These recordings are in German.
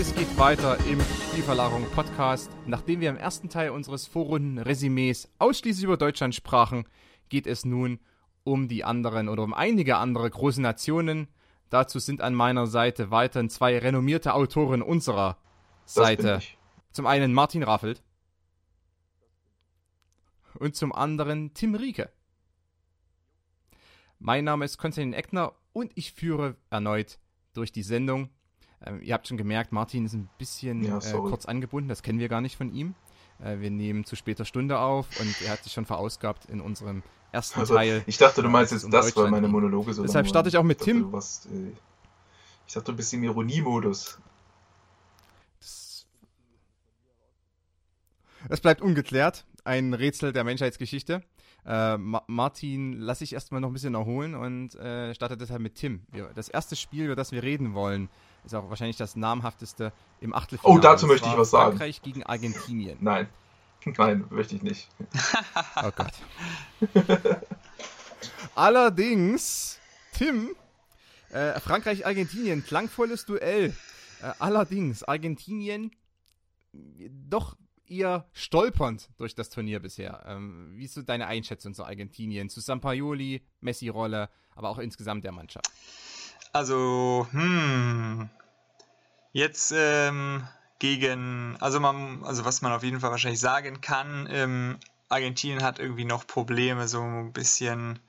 es geht weiter im Spielverlagerung Podcast. Nachdem wir im ersten Teil unseres Vorrunden-Resümees ausschließlich über Deutschland sprachen, geht es nun um die anderen oder um einige andere große Nationen. Dazu sind an meiner Seite weiterhin zwei renommierte Autoren unserer Seite. Zum einen Martin Raffelt und zum anderen Tim Rieke. Mein Name ist Konstantin Eckner und ich führe erneut durch die Sendung. Ähm, ihr habt schon gemerkt, Martin ist ein bisschen ja, äh, kurz angebunden, das kennen wir gar nicht von ihm. Äh, wir nehmen zu später Stunde auf und er hat sich schon verausgabt in unserem ersten also, Teil. Ich dachte, du meinst jetzt um das, weil meine Monologe so Deshalb starte ich auch mit ich Tim. warst, äh, ich dachte, du bist im Ironiemodus. Es bleibt ungeklärt. Ein Rätsel der Menschheitsgeschichte. Äh, Ma Martin lasse ich erstmal noch ein bisschen erholen und äh, starte deshalb mit Tim. Das erste Spiel, über das wir reden wollen, ist auch wahrscheinlich das namhafteste im Achtelfinale. Oh, dazu möchte ich was sagen. Frankreich gegen Argentinien. Nein. Nein, möchte ich nicht. oh Gott. Allerdings, Tim, äh, Frankreich-Argentinien, klangvolles Duell. Äh, allerdings, Argentinien doch eher stolpernd durch das Turnier bisher. Ähm, wie ist so deine Einschätzung zu Argentinien, zu Sampaoli, Messi-Rolle, aber auch insgesamt der Mannschaft? Also, hm. Jetzt ähm, gegen, also man, also was man auf jeden Fall wahrscheinlich sagen kann, ähm, Argentinien hat irgendwie noch Probleme, so ein bisschen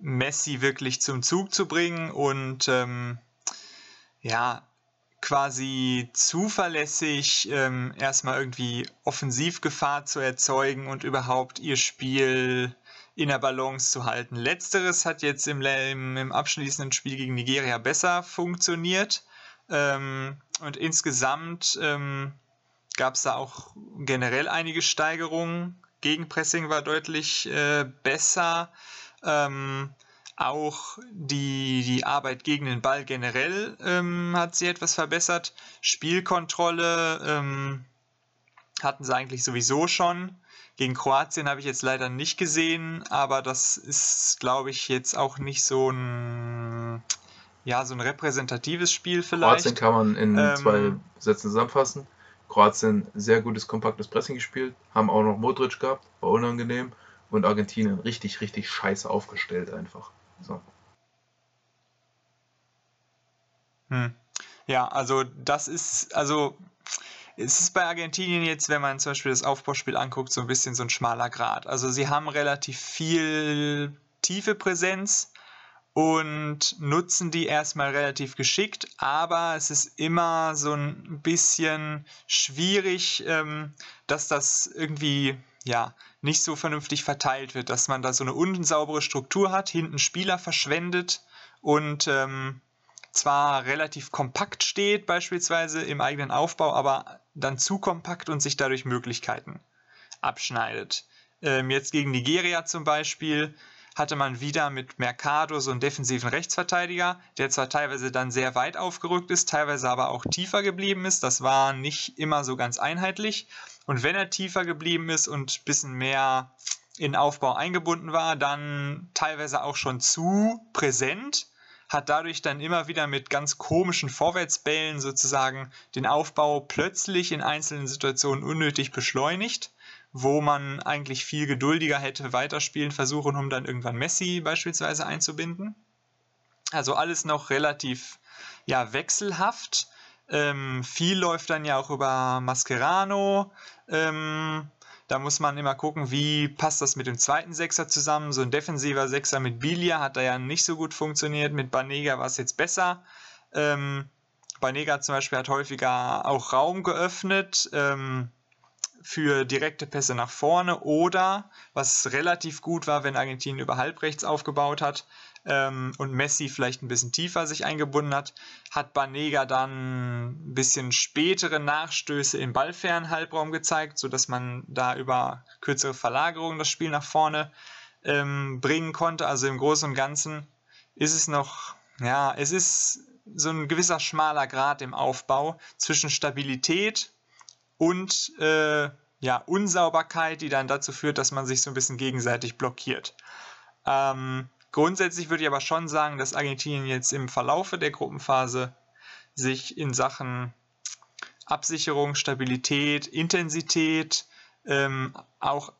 Messi wirklich zum Zug zu bringen und ähm, ja, quasi zuverlässig ähm, erstmal irgendwie Offensivgefahr zu erzeugen und überhaupt ihr Spiel in der Balance zu halten. Letzteres hat jetzt im, im, abschließenden Spiel gegen Nigeria besser funktioniert. Ähm, und insgesamt ähm, gab es da auch generell einige Steigerungen. Gegenpressing war deutlich äh, besser. Ähm, auch die, die Arbeit gegen den Ball generell ähm, hat sie etwas verbessert. Spielkontrolle ähm, hatten sie eigentlich sowieso schon. Gegen Kroatien habe ich jetzt leider nicht gesehen, aber das ist, glaube ich, jetzt auch nicht so ein, ja, so ein repräsentatives Spiel vielleicht. Kroatien kann man in ähm, zwei Sätzen zusammenfassen. Kroatien sehr gutes, kompaktes Pressing gespielt, haben auch noch Modric gehabt, war unangenehm. Und Argentinien richtig, richtig scheiße aufgestellt einfach. So. Hm. Ja, also das ist, also es ist bei Argentinien jetzt, wenn man zum Beispiel das Aufbauspiel anguckt, so ein bisschen so ein schmaler Grad. Also sie haben relativ viel tiefe Präsenz und nutzen die erstmal relativ geschickt, aber es ist immer so ein bisschen schwierig, ähm, dass das irgendwie ja nicht so vernünftig verteilt wird, dass man da so eine unsaubere Struktur hat, hinten Spieler verschwendet und ähm, zwar relativ kompakt steht, beispielsweise im eigenen Aufbau, aber dann zu kompakt und sich dadurch Möglichkeiten abschneidet. Ähm, jetzt gegen Nigeria zum Beispiel hatte man wieder mit Mercado so einen defensiven Rechtsverteidiger, der zwar teilweise dann sehr weit aufgerückt ist, teilweise aber auch tiefer geblieben ist. Das war nicht immer so ganz einheitlich. Und wenn er tiefer geblieben ist und ein bisschen mehr in Aufbau eingebunden war, dann teilweise auch schon zu präsent hat dadurch dann immer wieder mit ganz komischen Vorwärtsbällen sozusagen den Aufbau plötzlich in einzelnen Situationen unnötig beschleunigt, wo man eigentlich viel geduldiger hätte weiterspielen versuchen, um dann irgendwann Messi beispielsweise einzubinden. Also alles noch relativ ja, wechselhaft. Ähm, viel läuft dann ja auch über Mascherano. Ähm, da muss man immer gucken, wie passt das mit dem zweiten Sechser zusammen. So ein defensiver Sechser mit Bilia hat da ja nicht so gut funktioniert. Mit Banega war es jetzt besser. Ähm, Banega zum Beispiel hat häufiger auch Raum geöffnet ähm, für direkte Pässe nach vorne oder, was relativ gut war, wenn Argentinien über halbrechts aufgebaut hat, ähm, und Messi vielleicht ein bisschen tiefer sich eingebunden hat, hat Banega dann ein bisschen spätere Nachstöße im ballfernen Halbraum gezeigt, sodass man da über kürzere Verlagerungen das Spiel nach vorne ähm, bringen konnte. Also im Großen und Ganzen ist es noch, ja, es ist so ein gewisser schmaler Grad im Aufbau zwischen Stabilität und äh, ja, Unsauberkeit, die dann dazu führt, dass man sich so ein bisschen gegenseitig blockiert. Ähm, Grundsätzlich würde ich aber schon sagen, dass Argentinien jetzt im Verlaufe der Gruppenphase sich in Sachen Absicherung, Stabilität, Intensität, ähm, auch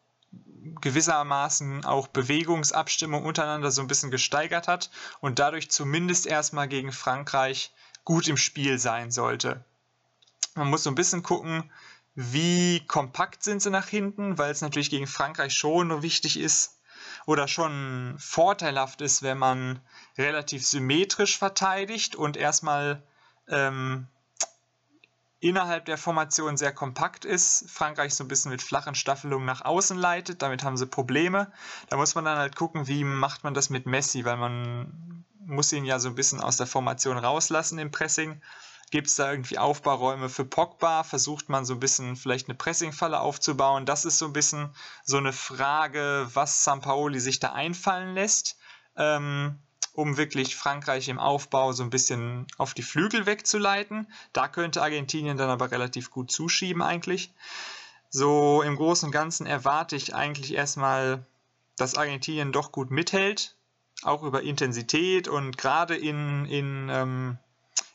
gewissermaßen auch Bewegungsabstimmung untereinander so ein bisschen gesteigert hat und dadurch zumindest erstmal gegen Frankreich gut im Spiel sein sollte. Man muss so ein bisschen gucken, wie kompakt sind sie nach hinten, weil es natürlich gegen Frankreich schon wichtig ist oder schon vorteilhaft ist, wenn man relativ symmetrisch verteidigt und erstmal ähm, innerhalb der Formation sehr kompakt ist, Frankreich so ein bisschen mit flachen Staffelungen nach außen leitet, damit haben sie Probleme. Da muss man dann halt gucken, wie macht man das mit Messi, weil man muss ihn ja so ein bisschen aus der Formation rauslassen im Pressing. Gibt es da irgendwie Aufbauräume für Pogba? Versucht man so ein bisschen vielleicht eine Pressingfalle aufzubauen? Das ist so ein bisschen so eine Frage, was Sampaoli sich da einfallen lässt. Ähm, um wirklich Frankreich im Aufbau so ein bisschen auf die Flügel wegzuleiten. Da könnte Argentinien dann aber relativ gut zuschieben eigentlich. So im Großen und Ganzen erwarte ich eigentlich erstmal, dass Argentinien doch gut mithält, auch über Intensität und gerade in, in, ähm,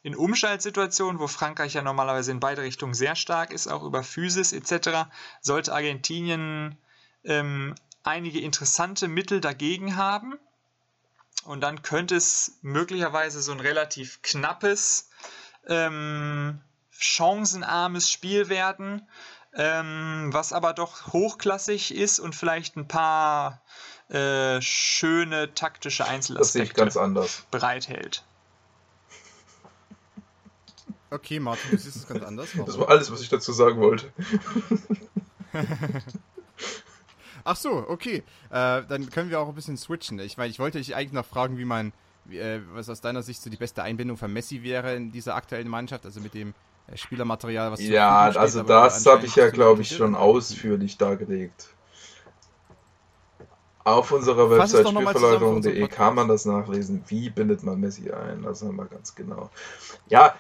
in Umschaltsituationen, wo Frankreich ja normalerweise in beide Richtungen sehr stark ist, auch über Physis etc., sollte Argentinien ähm, einige interessante Mittel dagegen haben und dann könnte es möglicherweise so ein relativ knappes, ähm, chancenarmes Spiel werden, ähm, was aber doch hochklassig ist und vielleicht ein paar äh, schöne taktische Einzelaspekte bereithält. Okay, Martin, du siehst es ganz anders. Warum? Das war alles, was ich dazu sagen wollte. Ach so, okay. Äh, dann können wir auch ein bisschen switchen. Ich meine, ich wollte dich eigentlich noch fragen, wie man, äh, was aus deiner Sicht so die beste Einbindung von Messi wäre in dieser aktuellen Mannschaft, also mit dem äh, Spielermaterial, was Ja, steht, also das habe ich ja, glaube ich, schon ausführlich dargelegt. Auf unserer Website spielverlagerung.de kann man das nachlesen. Wie bindet man Messi ein? Das haben wir ganz genau. Ja,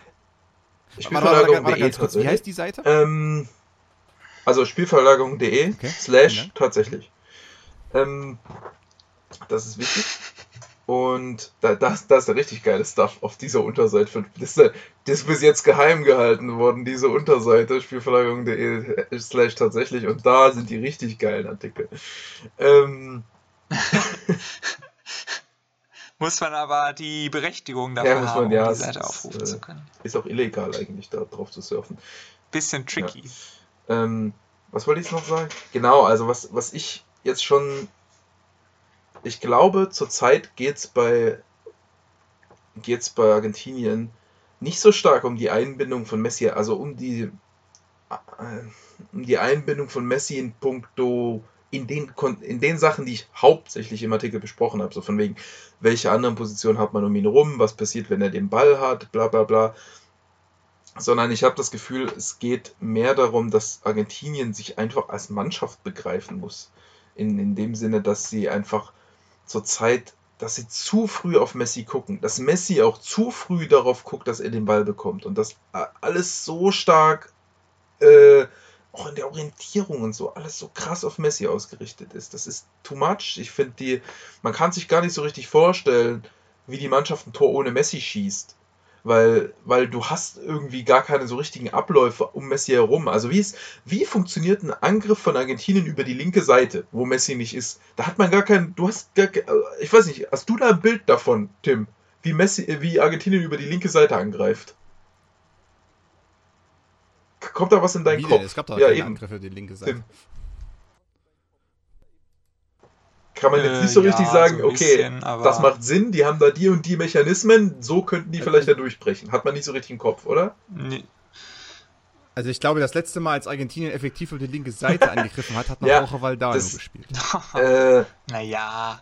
Spielverlagerung.de Wie heißt die Seite? Ähm, also Spielverlagerung.de okay. slash tatsächlich. Ähm, das ist wichtig. Und da, das, das ist der richtig geile Stuff auf dieser Unterseite. Das ist, das ist bis jetzt geheim gehalten worden, diese Unterseite, spielverlagerung.de slash tatsächlich. Und da sind die richtig geilen Artikel. Ähm. muss man aber die Berechtigung dafür ja, man, haben, ja, um die Seite aufrufen ist, zu können. Ist auch illegal eigentlich, da drauf zu surfen. Bisschen tricky. Ja. Ähm, was wollte ich noch sagen? Genau, also was, was ich jetzt schon. Ich glaube, zurzeit geht es bei, geht's bei Argentinien nicht so stark um die Einbindung von Messi, also um die, äh, um die Einbindung von Messi in puncto in den, in den Sachen, die ich hauptsächlich im Artikel besprochen habe, so von wegen, welche anderen Positionen hat man um ihn rum, was passiert, wenn er den Ball hat, bla bla bla, sondern ich habe das Gefühl, es geht mehr darum, dass Argentinien sich einfach als Mannschaft begreifen muss. In, in dem Sinne, dass sie einfach zur Zeit, dass sie zu früh auf Messi gucken, dass Messi auch zu früh darauf guckt, dass er den Ball bekommt. Und dass alles so stark, äh, auch in der Orientierung und so, alles so krass auf Messi ausgerichtet ist. Das ist too much. Ich finde die, man kann sich gar nicht so richtig vorstellen, wie die Mannschaft ein Tor ohne Messi schießt weil, weil du hast irgendwie gar keine so richtigen Abläufe um Messi herum. Also wie, ist, wie funktioniert ein Angriff von Argentinien über die linke Seite, wo Messi nicht ist? Da hat man gar keinen, du hast gar, ich weiß nicht, hast du da ein Bild davon, Tim, wie Messi, wie Argentinien über die linke Seite angreift? Kommt da was in deinen wie Kopf? Denn? Es gab da ja, keine Angriffe über die linke Seite. Tim. kann man jetzt nicht so äh, richtig ja, sagen, so okay, bisschen, das macht Sinn, die haben da die und die Mechanismen, so könnten die vielleicht da durchbrechen. Hat man nicht so richtig im Kopf, oder? Nee. Also ich glaube, das letzte Mal, als Argentinien effektiv auf die linke Seite angegriffen hat, hat noch ja, Jorge Valdano das, gespielt. äh, naja.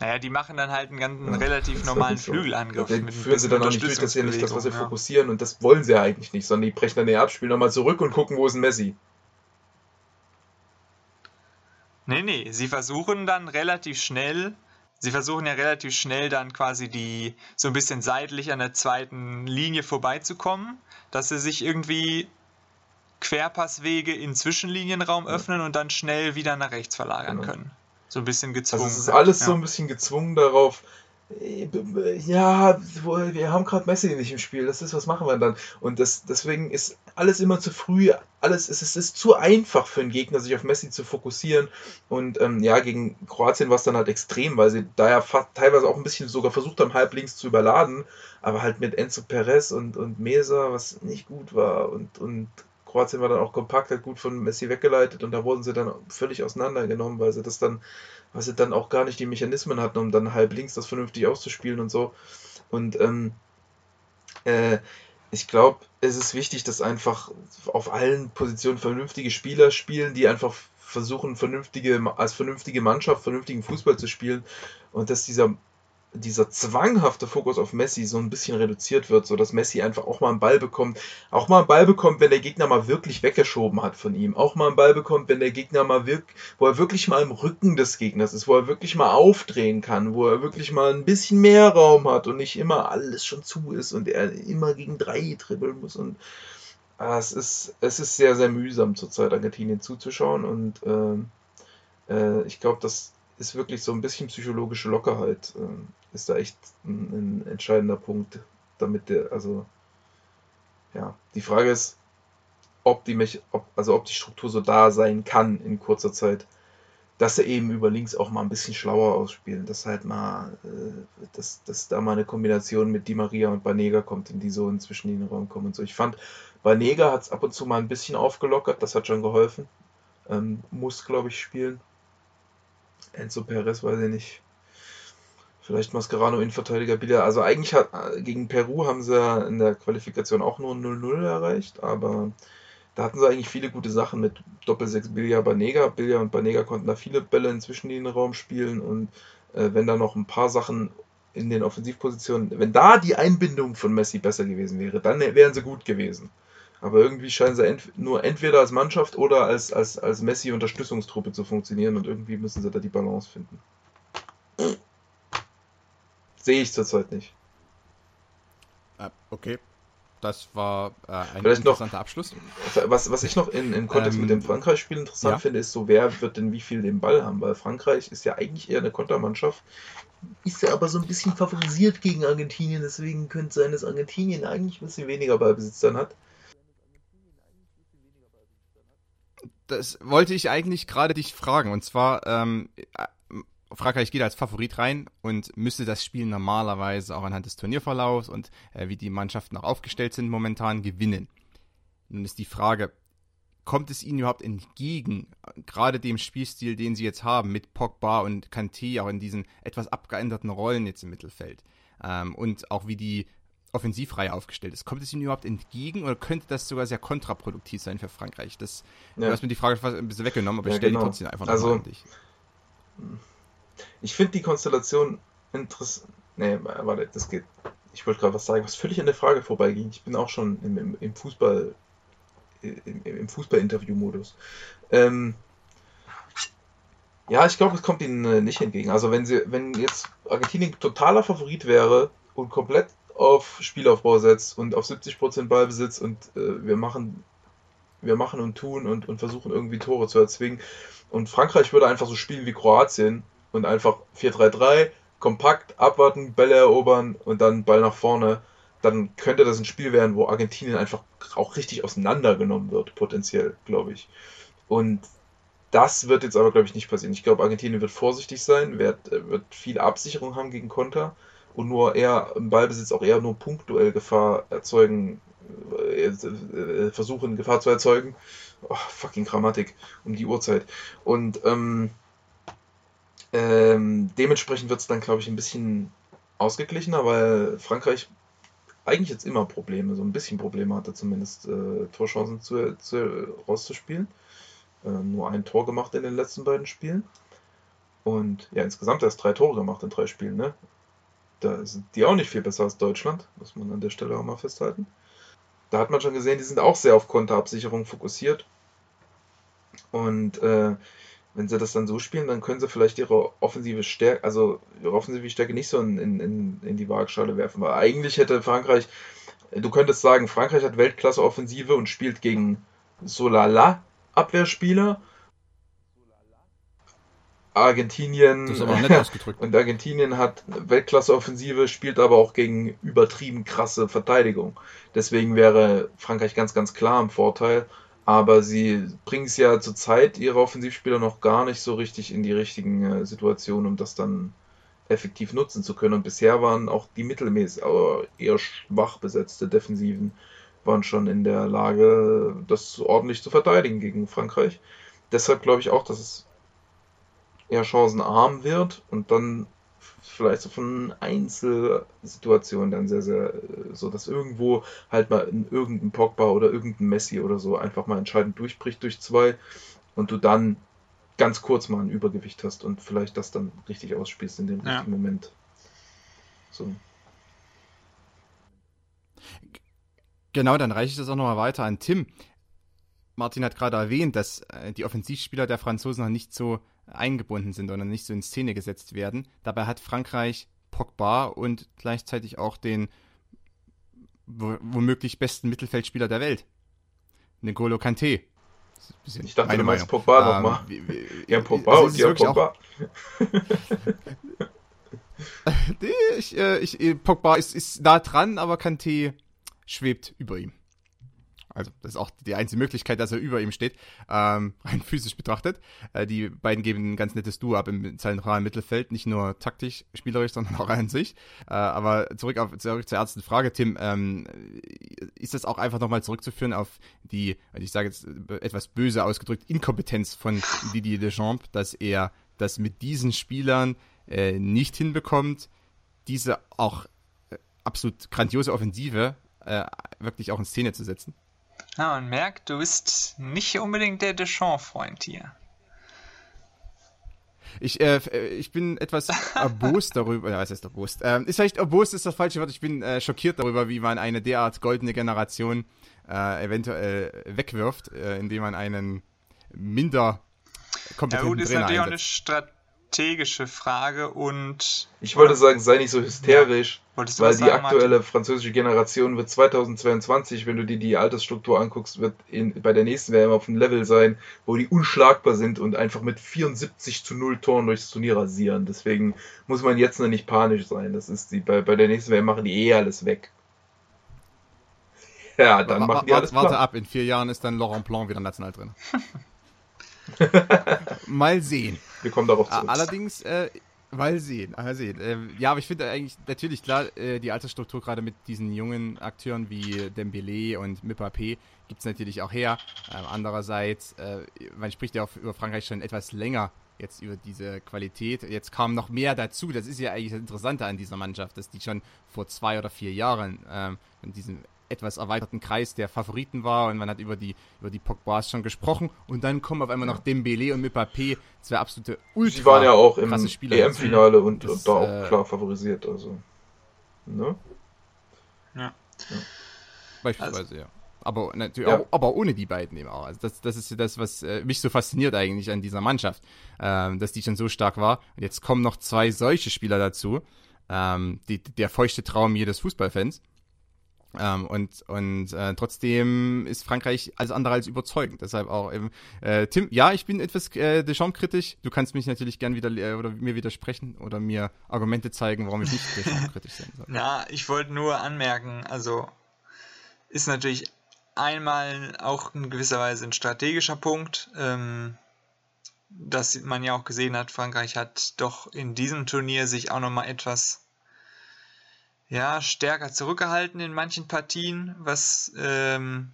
Naja, die machen dann halt einen ganz ja, relativ normalen Flügelangriff. Den mit führen sie dann auch nicht durch, dass sie nicht das, was sie ja. fokussieren und das wollen sie ja eigentlich nicht, sondern die brechen dann eher ab, spielen nochmal zurück und gucken, wo ist ein Messi. Nee, nee, sie versuchen dann relativ schnell, sie versuchen ja relativ schnell dann quasi die so ein bisschen seitlich an der zweiten Linie vorbeizukommen, dass sie sich irgendwie Querpasswege in Zwischenlinienraum öffnen und dann schnell wieder nach rechts verlagern genau. können. So ein bisschen gezwungen. Also es ist alles ja. so ein bisschen gezwungen darauf, ja, wir haben gerade Messi nicht im Spiel, das ist, was machen wir dann? Und das, deswegen ist alles immer zu früh, alles ist, es ist zu einfach für einen Gegner, sich auf Messi zu fokussieren. Und ähm, ja, gegen Kroatien war es dann halt extrem, weil sie da ja teilweise auch ein bisschen sogar versucht haben, halblinks zu überladen, aber halt mit Enzo Perez und, und Mesa, was nicht gut war. Und, und Kroatien war dann auch kompakt, hat gut von Messi weggeleitet und da wurden sie dann völlig auseinandergenommen, weil sie das dann weil sie dann auch gar nicht die Mechanismen hatten, um dann halb links das vernünftig auszuspielen und so. Und ähm, äh, ich glaube, es ist wichtig, dass einfach auf allen Positionen vernünftige Spieler spielen, die einfach versuchen, vernünftige, als vernünftige Mannschaft vernünftigen Fußball zu spielen und dass dieser dieser zwanghafte Fokus auf Messi so ein bisschen reduziert wird, so dass Messi einfach auch mal einen Ball bekommt, auch mal einen Ball bekommt, wenn der Gegner mal wirklich weggeschoben hat von ihm, auch mal einen Ball bekommt, wenn der Gegner mal wirklich, wo er wirklich mal im Rücken des Gegners ist, wo er wirklich mal aufdrehen kann, wo er wirklich mal ein bisschen mehr Raum hat und nicht immer alles schon zu ist und er immer gegen drei dribbeln muss und ah, es ist es ist sehr sehr mühsam zurzeit Argentinien zuzuschauen und äh, äh, ich glaube, das ist wirklich so ein bisschen psychologische Lockerheit. Äh, ist da echt ein, ein entscheidender Punkt, damit der, also ja, die Frage ist, ob die, Mech ob, also ob die Struktur so da sein kann in kurzer Zeit, dass er eben über links auch mal ein bisschen schlauer ausspielen, dass halt mal, äh, dass, dass da mal eine Kombination mit Di Maria und Banega kommt, in die so inzwischen in den Raum kommen und so. Ich fand, Banega hat es ab und zu mal ein bisschen aufgelockert, das hat schon geholfen. Ähm, muss, glaube ich, spielen. Enzo Perez, weiß ich nicht. Vielleicht Mascherano Innenverteidiger wieder. Also eigentlich hat gegen Peru haben sie in der Qualifikation auch nur 0-0 erreicht, aber da hatten sie eigentlich viele gute Sachen mit Doppel-6 Bilja Banega. Bilja und Banega konnten da viele Bälle inzwischen in den Raum spielen und äh, wenn da noch ein paar Sachen in den Offensivpositionen, wenn da die Einbindung von Messi besser gewesen wäre, dann wären sie gut gewesen. Aber irgendwie scheinen sie ent nur entweder als Mannschaft oder als, als, als Messi-Unterstützungstruppe zu funktionieren und irgendwie müssen sie da die Balance finden. Sehe ich zurzeit nicht. Äh, okay. Das war äh, ein Vielleicht interessanter noch, Abschluss. Was, was ich noch in, im Kontext ähm, mit dem Frankreich-Spiel interessant ja. finde, ist so, wer wird denn wie viel den Ball haben? Weil Frankreich ist ja eigentlich eher eine Kontermannschaft, ist ja aber so ein bisschen favorisiert gegen Argentinien, deswegen könnte es sein, dass Argentinien eigentlich ein bisschen weniger Ballbesitz dann hat. Das wollte ich eigentlich gerade dich fragen. Und zwar, ähm, Frankreich geht als Favorit rein und müsste das Spiel normalerweise auch anhand des Turnierverlaufs und äh, wie die Mannschaften auch aufgestellt sind momentan gewinnen. Nun ist die Frage, kommt es ihnen überhaupt entgegen, gerade dem Spielstil, den sie jetzt haben, mit Pogba und Kanté auch in diesen etwas abgeänderten Rollen jetzt im Mittelfeld ähm, und auch wie die Offensivreihe aufgestellt ist. Kommt es ihnen überhaupt entgegen oder könnte das sogar sehr kontraproduktiv sein für Frankreich? Das, ja. Du hast mir die Frage fast ein bisschen weggenommen, aber ja, ich stelle genau. die trotzdem einfach noch also, an dich. Ich finde die Konstellation interessant. Nee, warte, das geht. Ich wollte gerade was sagen, was völlig an der Frage vorbeiging. Ich bin auch schon im, im, im Fußball, im, im Fußball-Interview-Modus. Ähm, ja, ich glaube, es kommt ihnen äh, nicht entgegen. Also wenn sie, wenn jetzt Argentinien totaler Favorit wäre und komplett auf Spielaufbau setzt und auf 70% Ballbesitz und äh, wir machen wir machen und tun und, und versuchen irgendwie Tore zu erzwingen. Und Frankreich würde einfach so spielen wie Kroatien und einfach 4-3-3, kompakt abwarten, Bälle erobern und dann Ball nach vorne, dann könnte das ein Spiel werden, wo Argentinien einfach auch richtig auseinandergenommen wird, potenziell, glaube ich. Und das wird jetzt aber, glaube ich, nicht passieren. Ich glaube, Argentinien wird vorsichtig sein, wird, wird viel Absicherung haben gegen Konter und nur eher im Ballbesitz auch eher nur punktuell Gefahr erzeugen, äh, äh, versuchen, Gefahr zu erzeugen. Oh, fucking Grammatik um die Uhrzeit. Und ähm, ähm, dementsprechend wird es dann, glaube ich, ein bisschen ausgeglichener, weil Frankreich eigentlich jetzt immer Probleme, so ein bisschen Probleme hatte zumindest, äh, Torchancen zu, zu, rauszuspielen. Äh, nur ein Tor gemacht in den letzten beiden Spielen. Und ja, insgesamt erst drei Tore gemacht in drei Spielen, ne? Da sind die auch nicht viel besser als Deutschland, muss man an der Stelle auch mal festhalten. Da hat man schon gesehen, die sind auch sehr auf Konterabsicherung fokussiert. Und äh, wenn sie das dann so spielen, dann können sie vielleicht ihre offensive Stärke, also ihre offensive Stärke nicht so in, in, in die Waagschale werfen. Weil eigentlich hätte Frankreich, du könntest sagen, Frankreich hat Weltklasse-Offensive und spielt gegen Solala Abwehrspieler. Argentinien Das ist aber nett ausgedrückt. und Argentinien hat Weltklasse-Offensive, spielt aber auch gegen übertrieben krasse Verteidigung. Deswegen wäre Frankreich ganz, ganz klar im Vorteil. Aber sie bringen es ja zurzeit ihre Offensivspieler noch gar nicht so richtig in die richtigen äh, Situationen, um das dann effektiv nutzen zu können. Und bisher waren auch die mittelmäßig, aber eher schwach besetzte Defensiven waren schon in der Lage, das ordentlich zu verteidigen gegen Frankreich. Deshalb glaube ich auch, dass es eher chancenarm wird und dann vielleicht so von Einzelsituationen dann sehr, sehr äh, so, dass irgendwo halt mal in irgendein Pogba oder irgendein Messi oder so einfach mal entscheidend durchbricht durch zwei und du dann ganz kurz mal ein Übergewicht hast und vielleicht das dann richtig ausspielst in dem Ja. richtigen Moment. So. Genau, dann reiche ich das auch nochmal weiter an Tim. Martin hat gerade erwähnt, dass äh, die Offensivspieler der Franzosen noch nicht so eingebunden sind oder nicht so in Szene gesetzt werden. Dabei hat Frankreich Pogba und gleichzeitig auch den wo- womöglich besten Mittelfeldspieler der Welt. N'Golo Kanté. Ich dachte, du meinst Meinung. Pogba Ähm, nochmal. Ja, Pogba also und ja, Pogba. Nee, ich, äh, ich, äh, Pogba ist, ist nah dran, aber Kanté schwebt über ihm. Also, das ist auch die einzige Möglichkeit, dass er über ihm steht, ähm, rein physisch betrachtet. Äh, die beiden geben ein ganz nettes Duo ab im zentralen Mittelfeld, nicht nur taktisch, spielerisch, sondern auch an sich. Äh, aber zurück, auf, zurück zur ersten Frage, Tim. Ähm, ist das auch einfach nochmal zurückzuführen auf die, also ich sage jetzt etwas böse ausgedrückt, Inkompetenz von Didier Deschamps, dass er das mit diesen Spielern äh, nicht hinbekommt, diese auch äh, absolut grandiose Offensive äh, wirklich auch in Szene zu setzen? Ja, man merkt, du bist nicht unbedingt der Deschamps-Freund hier. Ich, äh, äh, ich bin etwas erbost darüber, ja, was heißt erbost? Ähm, ist vielleicht erbost ist das falsche Wort, ich bin äh, schockiert darüber, wie man eine derart goldene Generation äh, eventuell wegwirft, äh, indem man einen minder Ja kompetenten gut, ist Trainer natürlich auch eine einsetzt. Strategische Frage und Ich wollte sagen, sei nicht so hysterisch, du weil die sagen, aktuelle französische Generation wird 2022, wenn du dir die Altersstruktur anguckst, wird in, bei der nächsten WM auf einem Level sein, wo die unschlagbar sind und einfach mit 74 zu 0 Toren durchs Turnier rasieren. Deswegen muss man jetzt noch nicht panisch sein. Das ist die, bei, bei der nächsten WM machen die eh alles weg. Ja, dann Wa- machen die alles warte, warte klar. ab, in vier Jahren ist dann Laurent Blanc wieder national drin. Mal sehen. Wir kommen darauf zurück. Allerdings, äh, mal sehen, mal sehen. Ähm, ja, aber ich finde eigentlich, natürlich klar, äh, die Altersstruktur gerade mit diesen jungen Akteuren wie Dembele und Mbappé gibt es natürlich auch her. Ähm, andererseits, äh, man spricht ja auch über Frankreich schon etwas länger jetzt über diese Qualität. Jetzt kam noch mehr dazu. Das ist ja eigentlich das Interessante an dieser Mannschaft, dass die schon vor zwei oder vier Jahren ähm, in diesem etwas erweiterten Kreis der Favoriten war und man hat über die über die Pogbas schon gesprochen und dann kommen auf einmal noch Dembele und Mbappé, zwei absolute Ultra Sie waren ja auch im EM-Finale und, Das, und da auch äh, klar favorisiert. Also. Ne? Beispielsweise, ja. Aber natürlich Ja. auch, aber ohne die beiden eben auch. Also das, das ist ja das, was äh, mich so fasziniert eigentlich an dieser Mannschaft, ähm, dass die schon so stark war. Und jetzt kommen noch zwei solche Spieler dazu. Ähm, die, der feuchte Traum jedes Fußballfans. Ähm, und und äh, trotzdem ist Frankreich alles andere als überzeugend. Deshalb auch eben, äh, Tim, ja, ich bin etwas äh, Deschamps-kritisch. Du kannst mich natürlich gern wieder äh, oder mir widersprechen oder mir Argumente zeigen, warum ich nicht Deschamps-kritisch sein soll. Ja, ich wollte nur anmerken, also ist natürlich einmal auch in gewisser Weise ein strategischer Punkt, ähm, dass man ja auch gesehen hat, Frankreich hat doch in diesem Turnier sich auch nochmal etwas ja, stärker zurückgehalten in manchen Partien, was ähm,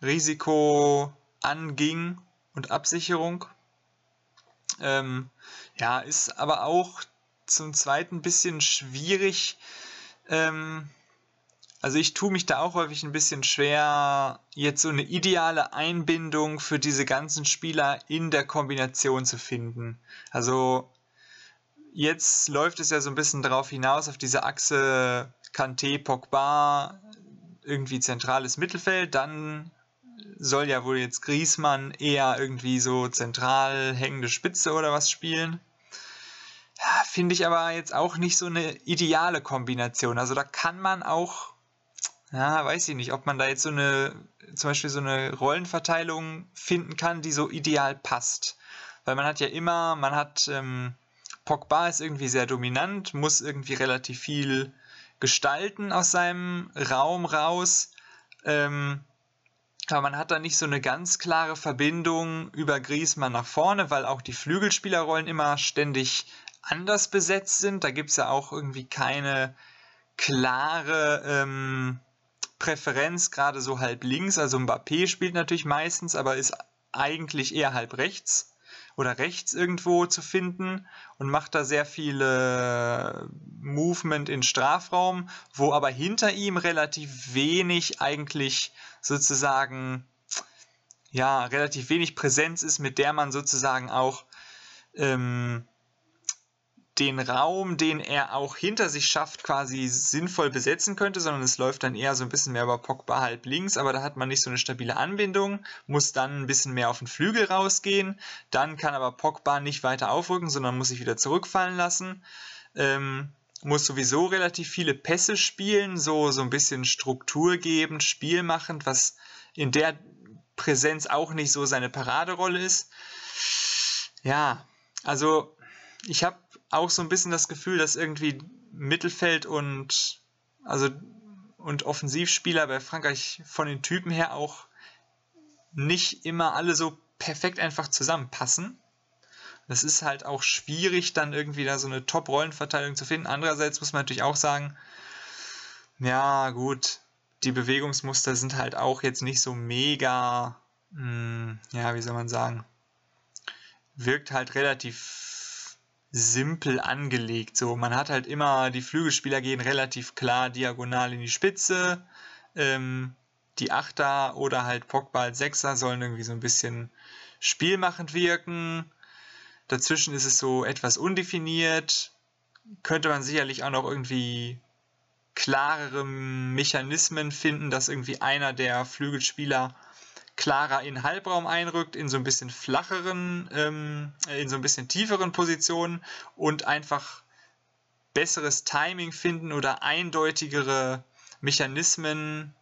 Risiko anging und Absicherung. Ähm, ja, ist aber auch zum zweiten ein bisschen schwierig. Ähm, also ich tue mich da auch häufig ein bisschen schwer, jetzt so eine ideale Einbindung für diese ganzen Spieler in der Kombination zu finden. Also jetzt läuft es ja so ein bisschen darauf hinaus, auf diese Achse Kanté, Pogba, irgendwie zentrales Mittelfeld, dann soll ja wohl jetzt Griezmann eher irgendwie so zentral hängende Spitze oder was spielen. Ja, Finde ich aber jetzt auch nicht so eine ideale Kombination. Also da kann man auch, ja, weiß ich nicht, ob man da jetzt so eine, zum Beispiel so eine Rollenverteilung finden kann, die so ideal passt. weil man hat ja immer, man hat, ähm, Pogba ist irgendwie sehr dominant, muss irgendwie relativ viel gestalten aus seinem Raum raus. Ähm, aber man hat da nicht so eine ganz klare Verbindung über Griezmann nach vorne, weil auch die Flügelspielerrollen immer ständig anders besetzt sind. Da gibt es ja auch irgendwie keine klare ähm, Präferenz, gerade so halb links. Also Mbappé spielt natürlich meistens, aber ist eigentlich eher halb rechts oder rechts irgendwo zu finden und macht da sehr viele Movement in Strafraum, wo aber hinter ihm relativ wenig eigentlich sozusagen ja relativ wenig Präsenz ist, mit der man sozusagen auch ähm, den Raum, den er auch hinter sich schafft, quasi sinnvoll besetzen könnte, sondern es läuft dann eher so ein bisschen mehr über Pogba halb links, aber da hat man nicht so eine stabile Anbindung, muss dann ein bisschen mehr auf den Flügel rausgehen, dann kann aber Pogba nicht weiter aufrücken, sondern muss sich wieder zurückfallen lassen. Ähm, muss sowieso relativ viele Pässe spielen, so, so ein bisschen Struktur geben, spielmachend, was in der Präsenz auch nicht so seine Paraderolle ist. Ja, also ich habe auch so ein bisschen das Gefühl, dass irgendwie Mittelfeld und also und Offensivspieler bei Frankreich von den Typen her auch nicht immer alle so perfekt einfach zusammenpassen. Das ist halt auch schwierig, dann irgendwie da so eine Top-Rollenverteilung zu finden. Andererseits muss man natürlich auch sagen, ja, gut, die Bewegungsmuster sind halt auch jetzt nicht so mega, mh, hm, ja, wie soll man sagen, wirkt halt relativ simpel angelegt. So, man hat halt immer, die Flügelspieler gehen relativ klar diagonal in die Spitze. Ähm, die Achter oder halt Pogba als Sechser sollen irgendwie so ein bisschen spielmachend wirken. Dazwischen ist es so etwas undefiniert. Könnte man sicherlich auch noch irgendwie klarere Mechanismen finden, dass irgendwie einer der Flügelspieler klarer in Halbraum einrückt, in so ein bisschen flacheren, ähm, in so ein bisschen tieferen Positionen und einfach besseres Timing finden oder eindeutigere Mechanismen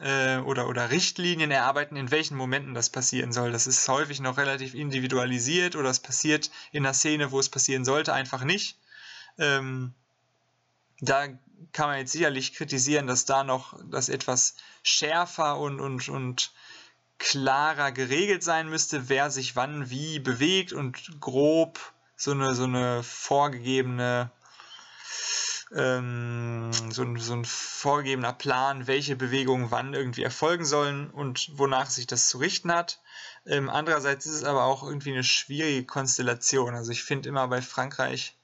äh, oder, oder Richtlinien erarbeiten, in welchen Momenten das passieren soll. Das ist häufig noch relativ individualisiert oder es passiert in der Szene, wo es passieren sollte, einfach nicht. Ähm, da kann man jetzt sicherlich kritisieren, dass da noch das etwas schärfer und, und, und klarer geregelt sein müsste, wer sich wann wie bewegt und grob so eine, so eine vorgegebene ähm, so, ein, so ein vorgegebener Plan, welche Bewegungen wann irgendwie erfolgen sollen und wonach sich das zu richten hat. Ähm, andererseits ist es aber auch irgendwie eine schwierige Konstellation. Also ich finde immer bei Frankreich,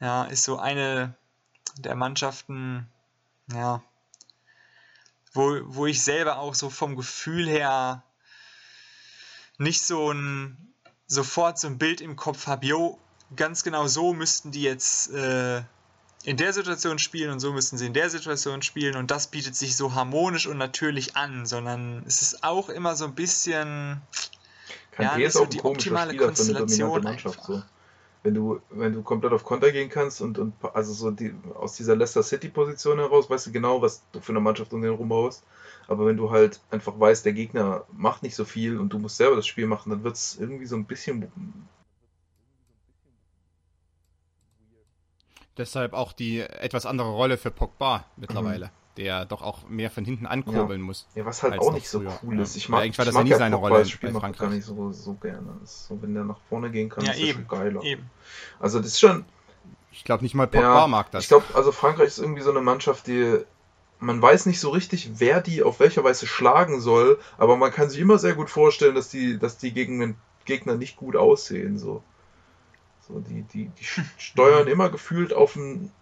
ja, ist so eine der Mannschaften, ja, wo, wo ich selber auch so vom Gefühl her nicht so ein sofort so ein Bild im Kopf habe, jo, ganz genau so müssten die jetzt äh, in der Situation spielen und so müssten sie in der Situation spielen und das bietet sich so harmonisch und natürlich an, sondern es ist auch immer so ein bisschen Kann ja, nicht so die optimale Spieler Konstellation. Mannschaft, so wenn du, wenn du komplett auf Konter gehen kannst und, und also so die, aus dieser Leicester City-Position heraus, weißt du genau, was du für eine Mannschaft um den rumhaust. Aber wenn du halt einfach weißt, der Gegner macht nicht so viel und du musst selber das Spiel machen, dann wird es irgendwie so ein bisschen. Deshalb auch die etwas andere Rolle für Pogba mittlerweile. Mhm der doch auch mehr von hinten ankurbeln ja. muss. Ja, was halt auch nicht so cool ist. Ich mag, eigentlich war das ja nie seine Rolle Spiel bei Frankreich. gar nicht so, so gerne. So, wenn der nach vorne gehen kann, ja, ist eben, das schon geiler. Eben. Also das ist schon... Ich glaube nicht mal Pogba ja, mag das. Ich glaube, also Frankreich ist irgendwie so eine Mannschaft, die... Man weiß nicht so richtig, wer die auf welcher Weise schlagen soll, aber man kann sich immer sehr gut vorstellen, dass die, dass die gegen den Gegner nicht gut aussehen. So, so die, die, die steuern immer gefühlt auf ein,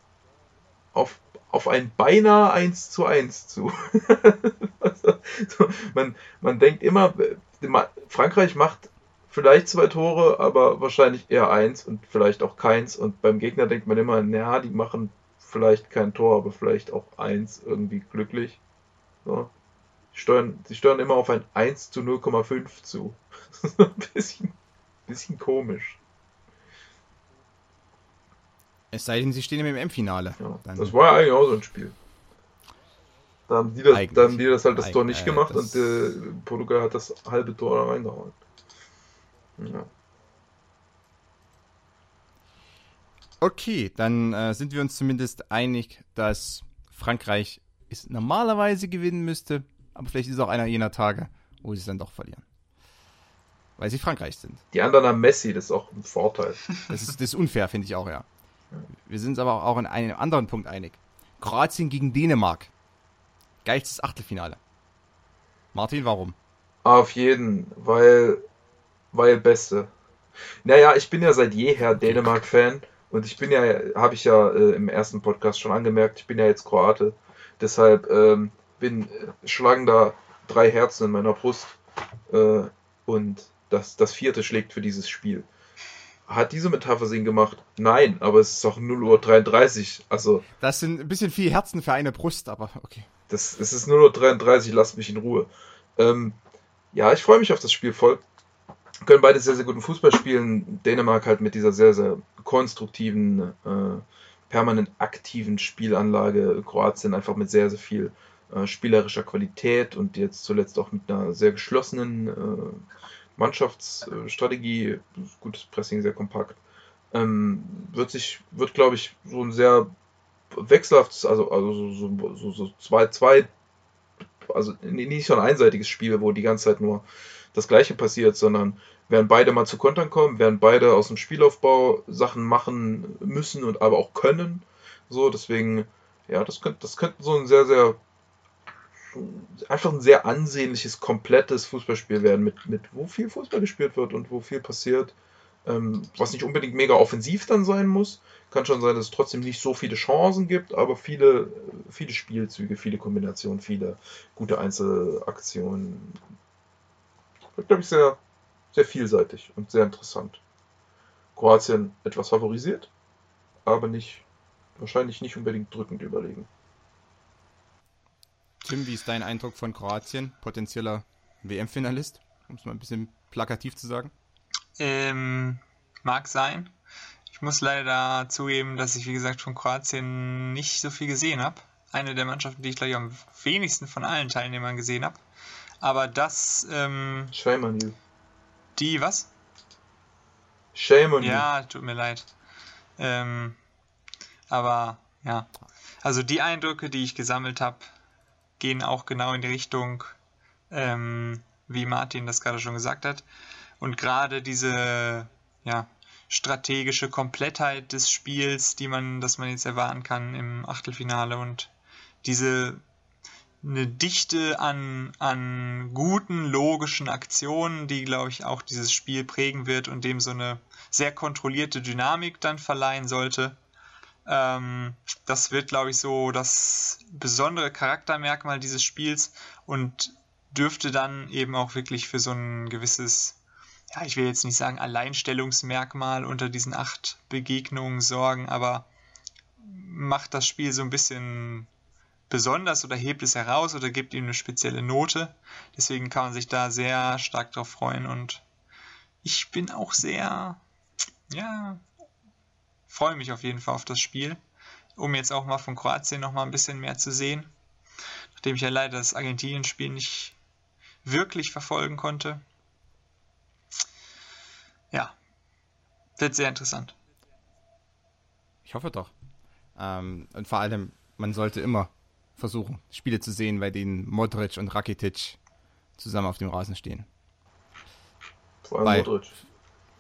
auf auf ein beinahe 1 zu 1 zu. also, man, man denkt immer, Frankreich macht vielleicht zwei Tore, aber wahrscheinlich eher eins und vielleicht auch keins. Und beim Gegner denkt man immer, naja, die machen vielleicht kein Tor, aber vielleicht auch eins irgendwie glücklich. So. Die, steuern, die steuern immer auf ein 1 zu 0,5 zu. bisschen, bisschen komisch. Es sei denn, sie stehen im M-Finale. Ja, das war ja eigentlich auch so ein Spiel. Da haben die das, da haben die das halt das Eig Tor nicht äh, gemacht und äh, Portugal hat das halbe Tor da reingehauen. Ja. Okay, dann äh, sind wir uns zumindest einig, dass Frankreich es normalerweise gewinnen müsste, aber vielleicht ist es auch einer jener Tage, wo sie es dann doch verlieren. Weil sie Frankreich sind. Die anderen haben Messi, das ist auch ein Vorteil. Das ist, das ist unfair, finde ich auch, ja. Wir sind uns aber auch in einem anderen Punkt einig. Kroatien gegen Dänemark. Geilstes Achtelfinale. Martin, warum? Auf jeden, weil, weil Beste. Naja, ich bin ja seit jeher Dänemark-Fan und ich bin ja, habe ich ja äh, im ersten Podcast schon angemerkt, ich bin ja jetzt Kroate. Deshalb ähm, bin, schlagen da drei Herzen in meiner Brust äh, und das, das vierte schlägt für dieses Spiel. Hat diese Metapher Sinn gemacht? Nein, aber es ist auch 0.33 Uhr. Also, Das sind ein bisschen viel Herzen für eine Brust, aber okay. das, es ist 0.33 Uhr, lasst mich in Ruhe. Ähm, ja, ich freue mich auf das Spiel voll. Können beide sehr, sehr guten Fußball spielen. Dänemark halt mit dieser sehr, sehr konstruktiven, äh, permanent aktiven Spielanlage. Kroatien einfach mit sehr, sehr viel äh, spielerischer Qualität und jetzt zuletzt auch mit einer sehr geschlossenen äh, Mannschaftsstrategie. Gutes Pressing, sehr kompakt. Ähm, wird sich, wird glaube ich, so ein sehr wechselhaftes, also, also so, so, so, so zwei, zwei, also nicht so ein einseitiges Spiel, wo die ganze Zeit nur das Gleiche passiert, sondern werden beide mal zu Kontern kommen, werden beide aus dem Spielaufbau Sachen machen müssen und aber auch können. So, deswegen, ja, das könnte, das könnte so ein sehr, sehr einfach ein sehr ansehnliches, komplettes Fußballspiel werden, mit, mit wo viel Fußball gespielt wird und wo viel passiert. Ähm, was nicht unbedingt mega offensiv dann sein muss. Kann schon sein, dass es trotzdem nicht so viele Chancen gibt, aber viele, viele Spielzüge, viele Kombinationen, viele gute Einzelaktionen. Wird, glaube ich, sehr, sehr vielseitig und sehr interessant. Kroatien etwas favorisiert, aber nicht, wahrscheinlich nicht unbedingt drückend überlegen. Tim, wie ist dein Eindruck von Kroatien? Potenzieller WM-Finalist, um es mal ein bisschen plakativ zu sagen. Ähm, mag sein. Ich muss leider zugeben, dass ich, wie gesagt, von Kroatien nicht so viel gesehen habe. Eine der Mannschaften, die ich gleich am wenigsten von allen Teilnehmern gesehen habe. Aber das, ähm, Shame on you. die, was? Shame on you. Ja, tut mir leid. Ähm, aber ja, also die Eindrücke, die ich gesammelt habe, gehen auch genau in die Richtung, ähm, wie Martin das gerade schon gesagt hat. Und gerade diese ja, strategische Komplettheit des Spiels, die man, das man jetzt erwarten kann im Achtelfinale und diese eine Dichte an, an guten, logischen Aktionen, die, glaube ich, auch dieses Spiel prägen wird und dem so eine sehr kontrollierte Dynamik dann verleihen sollte. Ähm, das wird, glaube ich, so das besondere Charaktermerkmal dieses Spiels und dürfte dann eben auch wirklich für so ein gewisses, ja, ich will jetzt nicht sagen Alleinstellungsmerkmal unter diesen acht Begegnungen sorgen, aber macht das Spiel so ein bisschen besonders oder hebt es heraus oder gibt ihm eine spezielle Note. Deswegen kann man sich da sehr stark drauf freuen und ich bin auch sehr, ja, freue mich auf jeden Fall auf das Spiel, um jetzt auch mal von Kroatien noch mal ein bisschen mehr zu sehen. Nachdem ich ja leider das Argentinien-Spiel nicht wirklich verfolgen konnte. Ja, wird sehr interessant. Ich hoffe doch. Ähm, und vor allem, man sollte immer versuchen, Spiele zu sehen, bei denen Modric und Rakitic zusammen auf dem Rasen stehen. Vor allem Weil- Modric.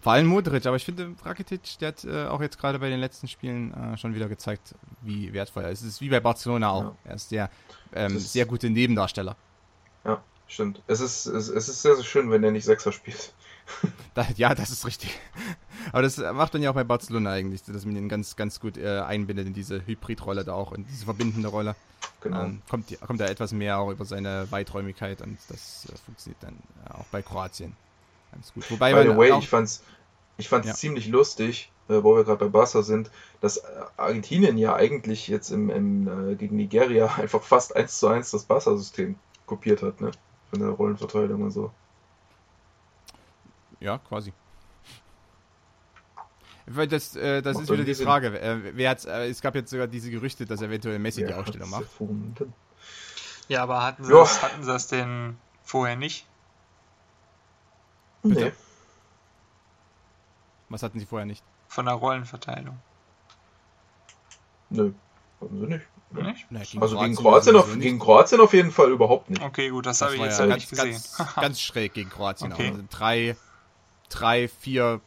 Vor allem Modric, aber ich finde, Rakitic, der hat äh, auch jetzt gerade bei den letzten Spielen äh, schon wieder gezeigt, wie wertvoll er ist. Es ist wie bei Barcelona auch. Ja. Er ist der ähm, ist- sehr gute Nebendarsteller. Ja, stimmt. Es ist, es, es ist sehr, sehr schön, wenn er nicht Sechser spielt. Da, ja, das ist richtig. Aber das macht man ja auch bei Barcelona eigentlich, dass man ihn ganz, ganz gut äh, einbindet in diese Hybridrolle da auch, in diese verbindende Rolle. Genau. Ähm, kommt, kommt da etwas mehr auch über seine Weiträumigkeit und das äh, funktioniert dann auch bei Kroatien ganz gut. Wobei By the way, ich fand's, ich fand's Ja. ziemlich lustig, äh, wo wir gerade bei Barca sind, dass äh, Argentinien ja eigentlich jetzt im, im, äh, gegen Nigeria einfach fast eins zu eins das Barca-System kopiert hat, ne? Von der Rollenverteilung und so. ja, quasi. Weil das, äh, das Macht ist wieder die Sinn. Frage. Äh, wer hat's, äh, es gab jetzt sogar diese Gerüchte, dass eventuell Messi die Ja, Ausstellung hat's macht. Ja, aber hatten sie, das, hatten sie das denn vorher nicht? Bitte? Nee. Was hatten sie vorher nicht? Von der Rollenverteilung. Nö, haben sie nicht. Nicht? Na, Also gegen Kroatien Kroatien, auf, gegen Kroatien auf jeden Fall überhaupt nicht. Okay, gut, das, Das habe ich jetzt ja ganz, nicht gesehen. ganz, ganz schräg gegen Kroatien. Okay. auch. Also drei, drei, vier,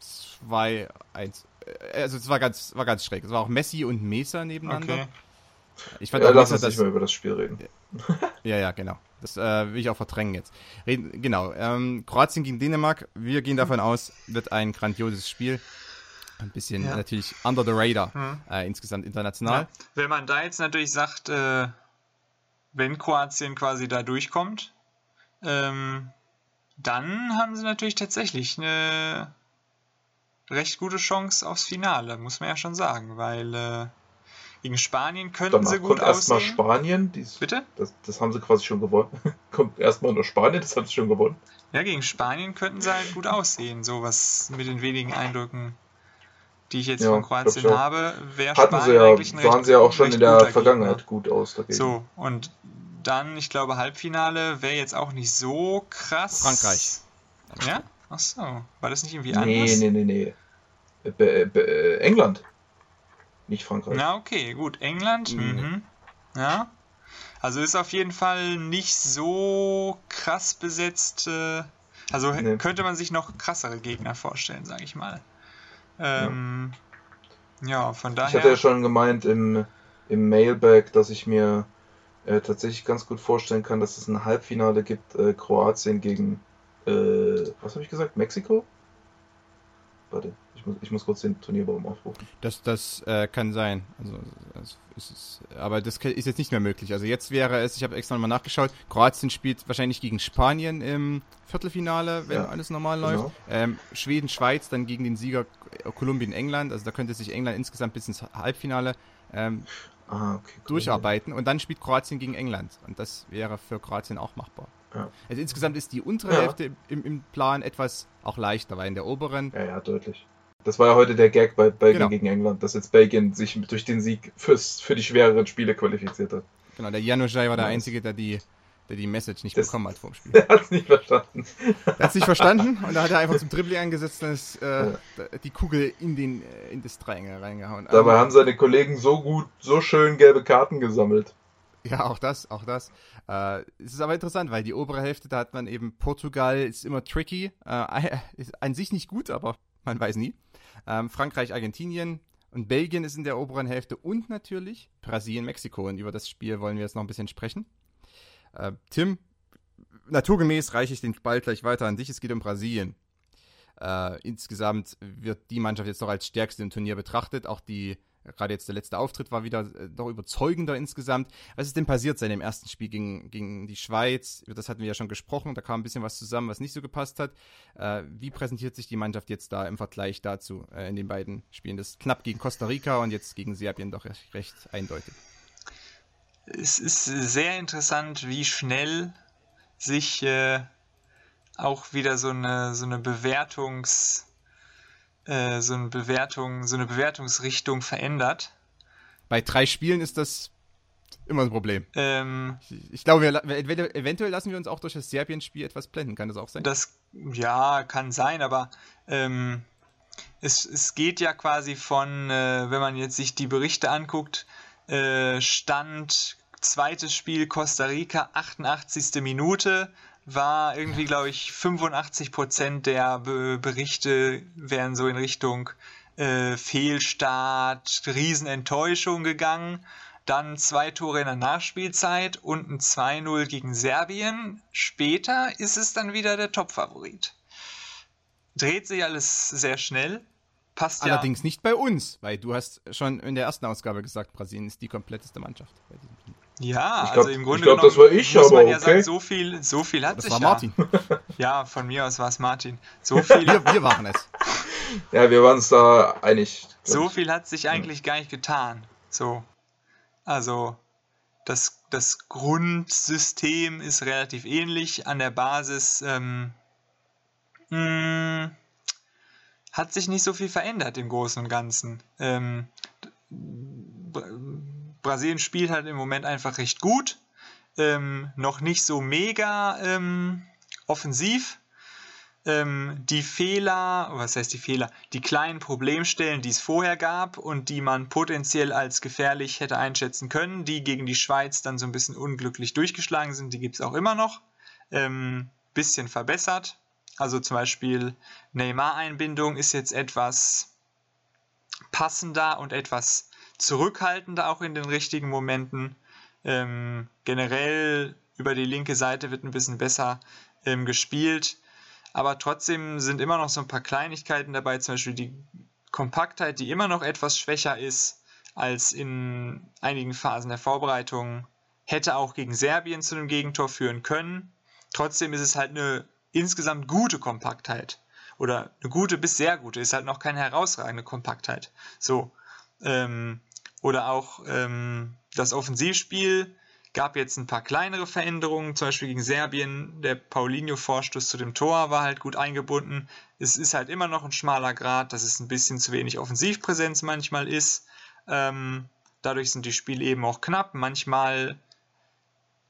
zwei, eins. Äh, Also es war ganz, war ganz schräg. Es war auch Messi und Mesa nebeneinander. okay. Ich fand Ja, auch lass uns das, nicht mehr über das Spiel reden. Ja, ja, genau. Das äh, will ich auch verdrängen jetzt. Reden, genau. Ähm, Kroatien gegen Dänemark. Wir gehen davon aus, wird ein grandioses Spiel. Ein bisschen Ja. natürlich under the radar Hm. äh, insgesamt international. Ja. Wenn man da jetzt natürlich sagt, äh, wenn Kroatien quasi da durchkommt, ähm, dann haben sie natürlich tatsächlich eine recht gute Chance aufs Finale, muss man ja schon sagen, weil äh, gegen Spanien könnten sie Danach gut kommt erstmal. Spanien. Dies, Bitte? das, das haben sie quasi schon gewonnen. kommt erstmal nur Spanien, das haben sie schon gewonnen. Ja, gegen Spanien könnten sie halt gut aussehen, so was mit den wenigen Eindrücken, die ich jetzt Ja, von Kroatien habe, wäre Hatten Spanien sie ja, eigentlich ein recht, sahen sie ja auch schon in der Vergangenheit Gegner. gut aus dagegen. So, und dann, ich glaube, Halbfinale wäre jetzt auch nicht so krass. Frankreich. Ja? Ach so. War das nicht irgendwie nee, anders? nee, nee, nee. Äh, Be, be, äh, England. Nicht Frankreich. Na, okay, gut. England, Nee. mhm. Ja. Also ist auf jeden Fall nicht so krass besetzt. Äh, also Nee. könnte man sich noch krassere Gegner vorstellen, sage ich mal. Ähm, ja. von Ich daher. hatte ja schon gemeint im, im Mailback, dass ich mir äh, tatsächlich ganz gut vorstellen kann, dass es ein Halbfinale gibt, äh, Kroatien gegen, äh, was habe ich gesagt, Mexiko? Warte, ich muss, ich muss kurz den Turnierbaum aufrufen. Das, das äh, kann sein. Also, ist es, aber das ist jetzt nicht mehr möglich. Also jetzt wäre es, ich habe extra nochmal nachgeschaut, Kroatien spielt wahrscheinlich gegen Spanien im Viertelfinale, wenn Ja, alles normal genau. läuft. Ähm, Schweden, Schweiz, dann gegen den Sieger Kolumbien, England. Also da könnte sich England insgesamt bis ins Halbfinale ähm, Ah, okay. cool. durcharbeiten. Und dann spielt Kroatien gegen England. Und das wäre für Kroatien auch machbar. Ja. Also insgesamt ist die untere Ja. Hälfte im, im Plan etwas auch leichter, weil in der oberen Ja, ja, deutlich. Das war ja heute der Gag bei Belgien Genau. gegen England, dass jetzt Belgien sich durch den Sieg fürs, für die schwereren Spiele qualifiziert hat. Genau, der Januzaj war der Nice. Einzige, der die, der die Message nicht Das- bekommen hat vor dem Spiel. Der hat es nicht verstanden. Er hat es nicht verstanden und da hat er einfach zum Dribbling angesetzt und ist, äh, Ja. die Kugel in, den, äh, in das Dreieck reingehauen. Dabei Ähm, haben seine Kollegen so gut, so schön gelbe Karten gesammelt. Ja, auch das, auch das. Äh, es ist aber interessant, weil die obere Hälfte, da hat man eben Portugal, ist immer tricky. Äh, ist an sich nicht gut, aber man weiß nie. Ähm, Frankreich, Argentinien und Belgien ist in der oberen Hälfte und natürlich Brasilien, Mexiko. Und über das Spiel wollen wir jetzt noch ein bisschen sprechen. Äh, Tim, naturgemäß reiche ich den Ball gleich weiter an dich. Es geht um Brasilien. Äh, insgesamt wird die Mannschaft jetzt noch als stärkste im Turnier betrachtet. Auch die, gerade jetzt der letzte Auftritt war wieder äh, doch überzeugender insgesamt. Was ist denn passiert seit dem ersten Spiel gegen, gegen die Schweiz? Das hatten wir ja schon gesprochen. Da kam ein bisschen was zusammen, was nicht so gepasst hat. Äh, wie präsentiert sich die Mannschaft jetzt da im Vergleich dazu äh, in den beiden Spielen? Das ist knapp gegen Costa Rica und jetzt gegen Serbien doch recht, recht eindeutig. es ist sehr interessant, wie schnell sich äh, auch wieder so eine, so eine Bewertungs, äh, so eine Bewertung, so eine Bewertungsrichtung verändert. Bei drei Spielen ist das immer ein Problem. Ähm, Ich, glaube, wir, eventuell lassen wir uns auch durch das Serbien-Spiel etwas blenden. Kann das auch sein? das, ja, kann sein, aber ähm, es, es geht ja quasi von, äh, wenn man jetzt sich die Berichte anguckt, äh, Stand zweites Spiel Costa Rica, 88. Minute, war irgendwie, glaube ich, 85% der Be Berichte wären so in Richtung äh, Fehlstart, Riesenenttäuschung gegangen. Dann zwei Tore in der Nachspielzeit und ein 2-0 gegen Serbien. Später ist es dann wieder der Topfavorit. Dreht sich alles sehr schnell. Passt ja. Allerdings nicht bei uns, weil du hast schon in der ersten Ausgabe gesagt, Brasilien ist die kompletteste Mannschaft. bei diesem. Ja, Ich glaub- also im ich Grunde glaub, das genommen war ich, muss man aber ja okay. sagen, so viel, so viel hat Das sich war ja. Martin. Ja, von mir aus war es Martin. So viel, Wir, wir waren es. Ja, wir waren uns da einig. glaub so ich. viel hat sich eigentlich gar nicht getan. So. Also, das, das Grundsystem ist relativ ähnlich. An der Basis ähm, mh, hat sich nicht so viel verändert im Großen und Ganzen. Ähm, Brasilien spielt halt im Moment einfach recht gut. Ähm, noch nicht so mega ähm, offensiv. ähm, die Fehler, was heißt die Fehler, die kleinen Problemstellen, die es vorher gab und die man potenziell als gefährlich hätte einschätzen können, die gegen die Schweiz dann so ein bisschen unglücklich durchgeschlagen sind, die gibt es auch immer noch. Ähm, bisschen verbessert. Also zum Beispiel Neymar-Einbindung ist jetzt etwas passender und etwas zurückhaltender auch in den richtigen Momenten. Ähm, generell über die linke Seite wird ein bisschen besser ähm, gespielt. Aber trotzdem sind immer noch so ein paar Kleinigkeiten dabei, zum Beispiel die Kompaktheit, die immer noch etwas schwächer ist als in einigen Phasen der Vorbereitung, hätte auch gegen Serbien zu einem Gegentor führen können. Trotzdem ist es halt eine insgesamt gute Kompaktheit. Oder eine gute bis sehr gute, ist halt noch keine herausragende Kompaktheit. So. Ähm, oder auch ähm, das Offensivspiel Gab jetzt ein paar kleinere Veränderungen, zum Beispiel gegen Serbien. Der Paulinho-Vorstoß zu dem Tor war halt gut eingebunden. Es ist halt immer noch ein schmaler Grad, dass es ein bisschen zu wenig Offensivpräsenz manchmal ist. Ähm, dadurch sind die Spiele eben auch knapp. Manchmal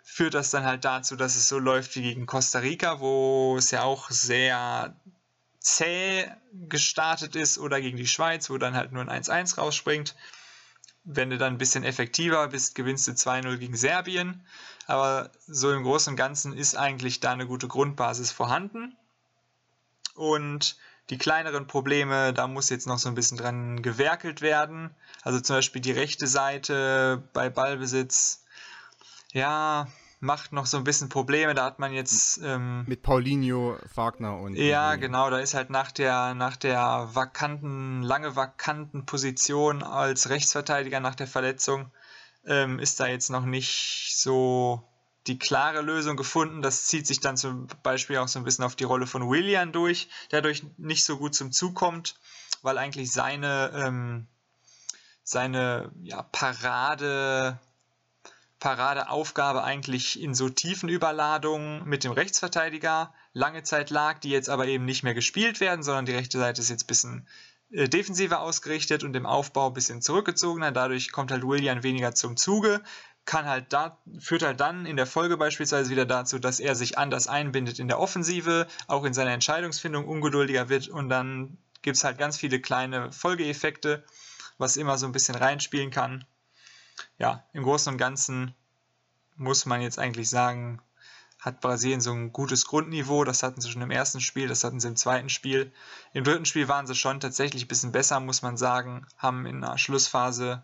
führt das dann halt dazu, dass es so läuft wie gegen Costa Rica, wo es ja auch sehr zäh gestartet ist, oder gegen die Schweiz, wo dann halt nur ein 1-1 rausspringt wenn du dann ein bisschen effektiver bist, gewinnst du 2-0 gegen Serbien. Aber so im Großen und Ganzen ist eigentlich da eine gute Grundbasis vorhanden. Und die kleineren Probleme, da muss jetzt noch so ein bisschen dran gewerkelt werden. Also zum Beispiel die rechte Seite bei Ballbesitz. Ja, macht noch so ein bisschen Probleme. Da hat man jetzt. Ähm, Mit Paulinho, Wagner und. Ja, genau. Da ist halt nach der, nach der vakanten, lange vakanten Position als Rechtsverteidiger nach der Verletzung, ähm, ist da jetzt noch nicht so die klare Lösung gefunden. Das zieht sich dann zum Beispiel auch so ein bisschen auf die Rolle von William durch, der dadurch nicht so gut zum Zug kommt, weil eigentlich seine, ähm, seine ja, Parade. Paradeaufgabe eigentlich in so tiefen Überladungen mit dem Rechtsverteidiger lange Zeit lag, die jetzt aber eben nicht mehr gespielt werden, sondern die rechte Seite ist jetzt ein bisschen äh, defensiver ausgerichtet und im Aufbau ein bisschen zurückgezogener. Dadurch kommt halt William weniger zum Zuge, kann halt da, führt halt dann in der Folge beispielsweise wieder dazu, dass er sich anders einbindet in der Offensive, auch in seiner Entscheidungsfindung ungeduldiger wird und dann gibt es halt ganz viele kleine Folgeeffekte, was immer so ein bisschen reinspielen kann ja, im Großen und Ganzen muss man jetzt eigentlich sagen, hat Brasilien so ein gutes Grundniveau. Das hatten sie schon im ersten Spiel, das hatten sie im zweiten Spiel. Im dritten Spiel waren sie schon tatsächlich ein bisschen besser, muss man sagen. Haben in der Schlussphase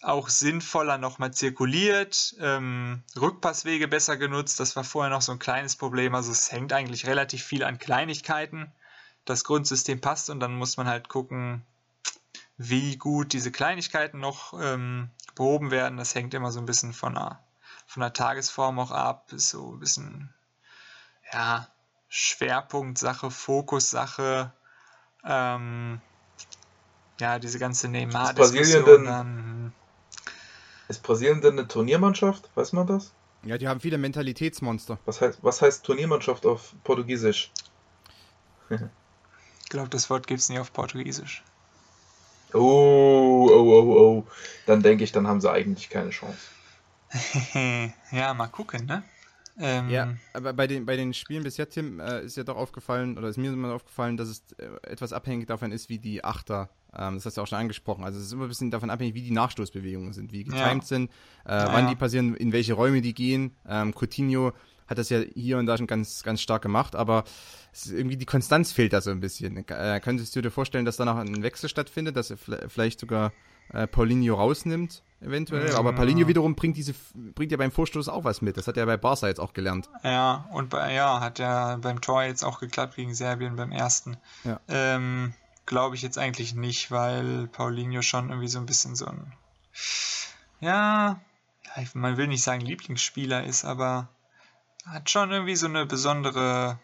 auch sinnvoller nochmal zirkuliert, ähm, Rückpasswege besser genutzt. Das war vorher noch so ein kleines Problem. Also es hängt eigentlich relativ viel an Kleinigkeiten. Das Grundsystem passt und dann muss man halt gucken, wie gut diese Kleinigkeiten noch ähm, behoben werden, das hängt immer so ein bisschen von der, von der Tagesform auch ab. Ist so ein bisschen, ja, Schwerpunktsache, Fokussache. Ähm, ja, diese ganze Neymar-Diskussion dann. Ist Brasilien denn eine Turniermannschaft? Weiß man das? Ja, die haben viele Mentalitätsmonster. Was heißt, was heißt Turniermannschaft auf Portugiesisch? ich glaube, das Wort gibt es nicht auf Portugiesisch. Oh, oh, oh, oh. Dann denke ich, dann haben sie eigentlich keine Chance. ja, mal gucken, ne? Ähm, ja, aber bei den, bei den Spielen bisher, Tim, äh, ist ja doch aufgefallen, oder ist mir immer aufgefallen, dass es äh, etwas abhängig davon ist, wie die Achter, ähm, das hast du ja auch schon angesprochen, also es ist immer ein bisschen davon abhängig, wie die Nachstoßbewegungen sind, wie getimed ja. sind, äh, ja, wann die passieren, in welche Räume die gehen. Ähm, Coutinho hat das ja hier und da schon ganz, ganz stark gemacht, aber irgendwie die Konstanz fehlt da so ein bisschen. Äh, könntest du dir vorstellen, dass da noch ein Wechsel stattfindet, dass er vielleicht sogar äh, Paulinho rausnimmt, eventuell? Aber Paulinho wiederum bringt diese bringt ja beim Vorstoß auch was mit. Das hat er bei Barca jetzt auch gelernt. Ja, und bei, ja, hat ja beim Tor jetzt auch geklappt gegen Serbien beim ersten. Ja. Ähm, Glaube ich jetzt eigentlich nicht, weil Paulinho schon irgendwie so ein bisschen so ein ja, man will nicht sagen Lieblingsspieler ist, aber hat schon irgendwie so eine besondere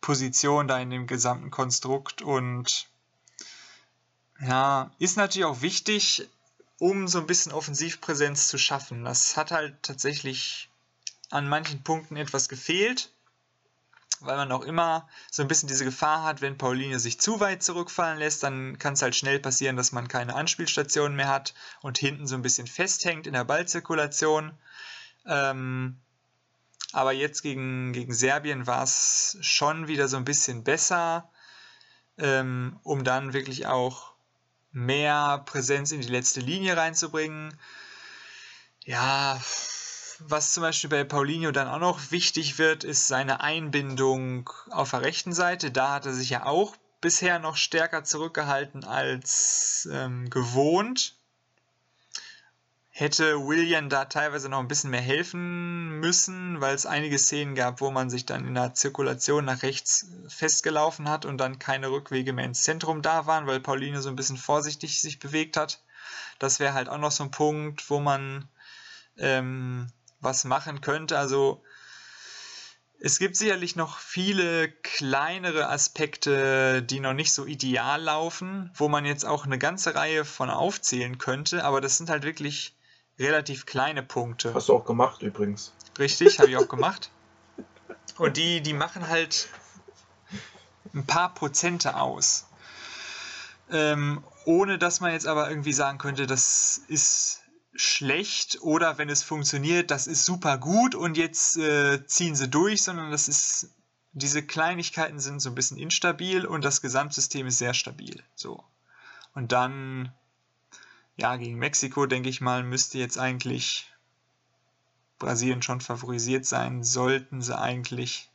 Position da in dem gesamten Konstrukt und ja, ist natürlich auch wichtig, um so ein bisschen Offensivpräsenz zu schaffen. Das hat halt tatsächlich an manchen Punkten etwas gefehlt, weil man auch immer so ein bisschen diese Gefahr hat, wenn Pauline sich zu weit zurückfallen lässt, dann kann es halt schnell passieren, dass man keine Anspielstationen mehr hat und hinten so ein bisschen festhängt in der Ballzirkulation. Ähm, aber jetzt gegen, gegen Serbien war es schon wieder so ein bisschen besser, ähm, um dann wirklich auch mehr Präsenz in die letzte Linie reinzubringen. Ja, was zum Beispiel bei Paulinho dann auch noch wichtig wird, ist seine Einbindung auf der rechten Seite. Da hat er sich ja auch bisher noch stärker zurückgehalten als ähm, gewohnt. Hätte William da teilweise noch ein bisschen mehr helfen müssen, weil es einige Szenen gab, wo man sich dann in der Zirkulation nach rechts festgelaufen hat und dann keine Rückwege mehr ins Zentrum da waren, weil Paulinho so ein bisschen vorsichtig sich bewegt hat. Das wäre halt auch noch so ein Punkt, wo man ähm, was machen könnte. Also es gibt sicherlich noch viele kleinere Aspekte, die noch nicht so ideal laufen, wo man jetzt auch eine ganze Reihe von aufzählen könnte, aber das sind halt wirklich relativ kleine Punkte. Hast du auch gemacht übrigens. Richtig, habe ich auch gemacht. Und die, die machen halt ein paar Prozente aus. Ähm, ohne dass man jetzt aber irgendwie sagen könnte, das ist schlecht oder wenn es funktioniert, das ist super gut und jetzt äh, ziehen sie durch, sondern das ist, diese Kleinigkeiten sind so ein bisschen instabil und das Gesamtsystem ist sehr stabil. So. Und dann, ja, gegen Mexiko, denke ich mal, müsste jetzt eigentlich Brasilien schon favorisiert sein, sollten sie eigentlich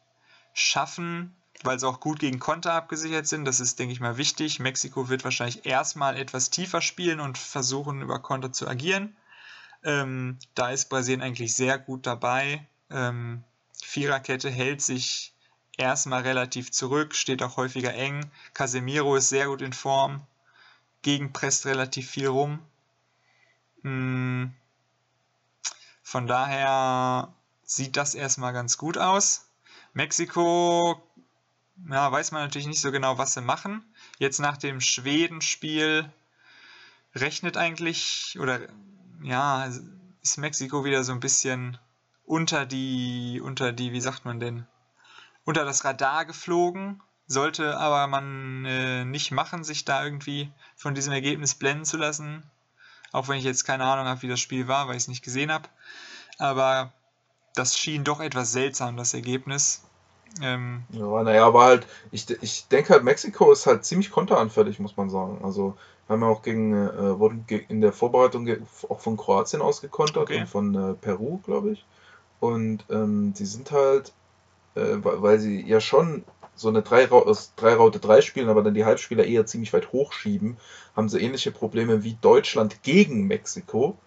schaffen, weil sie auch gut gegen Konter abgesichert sind. Das ist, denke ich mal, wichtig. Mexiko wird wahrscheinlich erstmal etwas tiefer spielen und versuchen, über Konter zu agieren. Ähm, da ist Brasilien eigentlich sehr gut dabei. Ähm, Viererkette hält sich erstmal relativ zurück, steht auch häufiger eng. Casemiro ist sehr gut in Form, gegenpresst relativ viel rum. Hm. Von daher sieht das erstmal ganz gut aus. Mexiko, ja, weiß man natürlich nicht so genau, was sie machen. Jetzt nach dem Schweden-Spiel rechnet eigentlich oder ja, ist Mexiko wieder so ein bisschen unter die, unter die, wie sagt man denn, unter das Radar geflogen. Sollte aber man äh, nicht machen, sich da irgendwie von diesem Ergebnis blenden zu lassen. Auch wenn ich jetzt keine Ahnung habe, wie das Spiel war, weil ich es nicht gesehen habe. Aber das schien doch etwas seltsam, das Ergebnis. Ähm, ja, naja, aber halt, ich, ich denke halt, Mexiko ist halt ziemlich konteranfällig, muss man sagen. Also haben ja auch gegen, äh, wurden in der Vorbereitung auch von Kroatien ausgekontert okay. und von äh, Peru, glaube ich. Und ähm, die sind halt, äh, weil sie ja schon so eine 3 Raute 3 spielen, aber dann die Halbspieler eher ziemlich weit hochschieben, haben sie ähnliche Probleme wie Deutschland gegen Mexiko,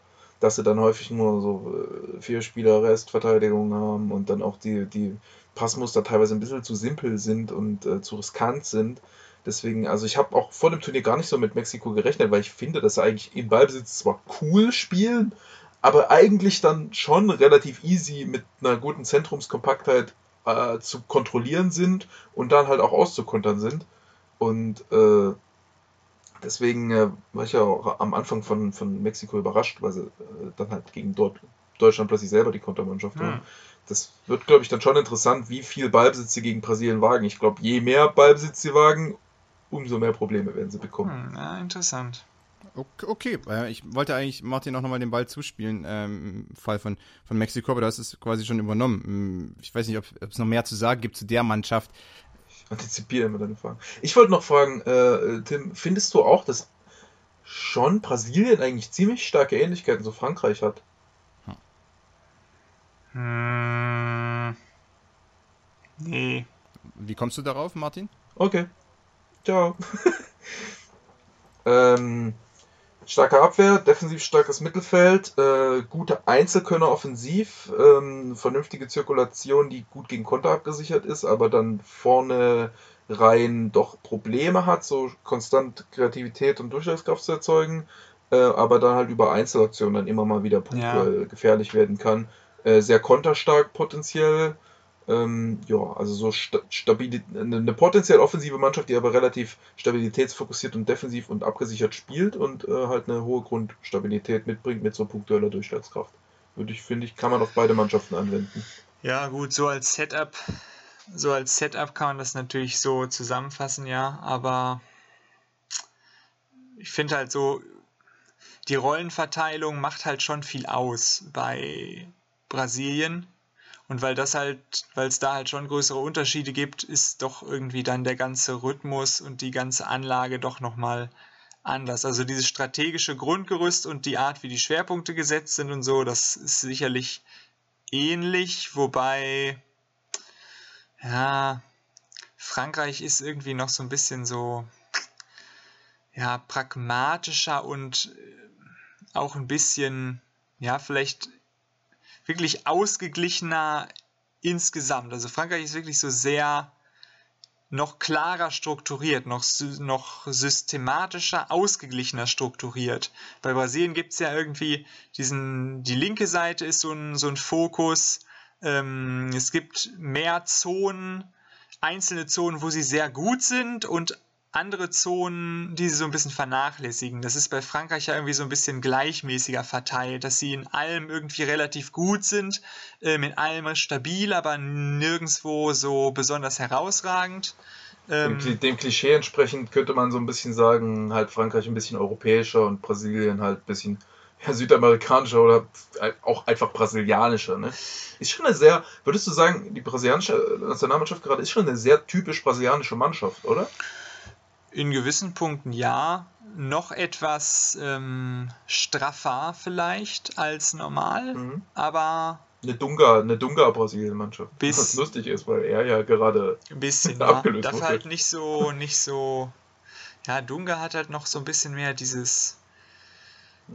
dass sie dann häufig nur so äh, vier Spieler Restverteidigung haben und dann auch die, die Passmuster teilweise ein bisschen zu simpel sind und äh, zu riskant sind. Deswegen, also ich habe auch vor dem Turnier gar nicht so mit Mexiko gerechnet, weil ich finde, dass sie eigentlich im Ballbesitz zwar cool spielen, aber eigentlich dann schon relativ easy mit einer guten Zentrumskompaktheit äh, zu kontrollieren sind und dann halt auch auszukontern sind. Und äh, deswegen äh, war ich ja auch am Anfang von, von Mexiko überrascht, weil sie äh, dann halt gegen dort Deutschland plötzlich selber die Kontermannschaft hm. haben. Das wird, glaube ich, dann schon interessant, wie viel Ballbesitz sie gegen Brasilien wagen. Ich glaube, je mehr Ballbesitz sie wagen, umso mehr Probleme werden sie bekommen. Hm, ja, interessant. Okay, ich wollte eigentlich Martin auch nochmal den Ball zuspielen ähm, im Fall von, von Mexiko, aber das ist quasi schon übernommen. Hm, ich weiß nicht, ob, ob es noch mehr zu sagen gibt zu der Mannschaft. Ich antizipiere immer deine Fragen. Ich wollte noch fragen, äh, Tim, findest du auch, dass schon Brasilien eigentlich ziemlich starke Ähnlichkeiten zu Frankreich hat? Hm. Nee. Wie kommst du darauf, Martin? Okay. Ciao. ähm, starke Abwehr, defensiv starkes Mittelfeld, äh, gute Einzelkönner offensiv, ähm, vernünftige Zirkulation, die gut gegen Konter abgesichert ist, aber dann vorne rein doch Probleme hat, so konstant Kreativität und Durchschlagskraft zu erzeugen, äh, aber dann halt über Einzelaktionen dann immer mal wieder punktuell ja. gefährlich werden kann. Äh, sehr konterstark potenziell, ähm, ja, also so stabil, eine potenziell offensive Mannschaft, die aber relativ stabilitätsfokussiert und defensiv und abgesichert spielt und äh, halt eine hohe Grundstabilität mitbringt mit so punktueller Durchschlagskraft. Würde ich, finde ich, kann man auf beide Mannschaften anwenden. Ja, gut, so als Setup, so als Setup kann man das natürlich so zusammenfassen, ja, aber ich finde halt so, die Rollenverteilung macht halt schon viel aus bei Brasilien Und weil das halt, weil es da halt schon größere Unterschiede gibt, ist doch irgendwie dann der ganze Rhythmus und die ganze Anlage doch nochmal anders. Also dieses strategische Grundgerüst und die Art, wie die Schwerpunkte gesetzt sind und so, das ist sicherlich ähnlich, wobei, ja, Frankreich ist irgendwie noch so ein bisschen so, ja, pragmatischer und äh, auch ein bisschen, ja, vielleicht wirklich ausgeglichener insgesamt. Also Frankreich ist wirklich so sehr noch klarer strukturiert, noch, noch systematischer, ausgeglichener strukturiert. Bei Brasilien gibt es ja irgendwie diesen, die linke Seite ist so ein, so ein Fokus. Ähm, es gibt mehr Zonen, einzelne Zonen, wo sie sehr gut sind und andere Zonen, die sie so ein bisschen vernachlässigen. Das ist bei Frankreich ja irgendwie so ein bisschen gleichmäßiger verteilt, dass sie in allem irgendwie relativ gut sind, ähm, in allem stabil, aber nirgendwo so besonders herausragend. Ähm, dem, dem, Klischee entsprechend könnte man so ein bisschen sagen, halt Frankreich ein bisschen europäischer und Brasilien halt ein bisschen ja, südamerikanischer oder auch einfach brasilianischer. Ne? Ist schon eine sehr, würdest du sagen, die brasilianische Nationalmannschaft gerade ist schon eine sehr typisch brasilianische Mannschaft, oder? In gewissen Punkten ja. Noch etwas ähm, straffer vielleicht als normal, mhm. aber. Eine Dunga, eine Dunga-Brasilien-Mannschaft. Was lustig ist, weil er ja gerade ein bisschen ja, abgelöst Dafür halt nicht so, nicht so. Ja, Dunga hat halt noch so ein bisschen mehr dieses.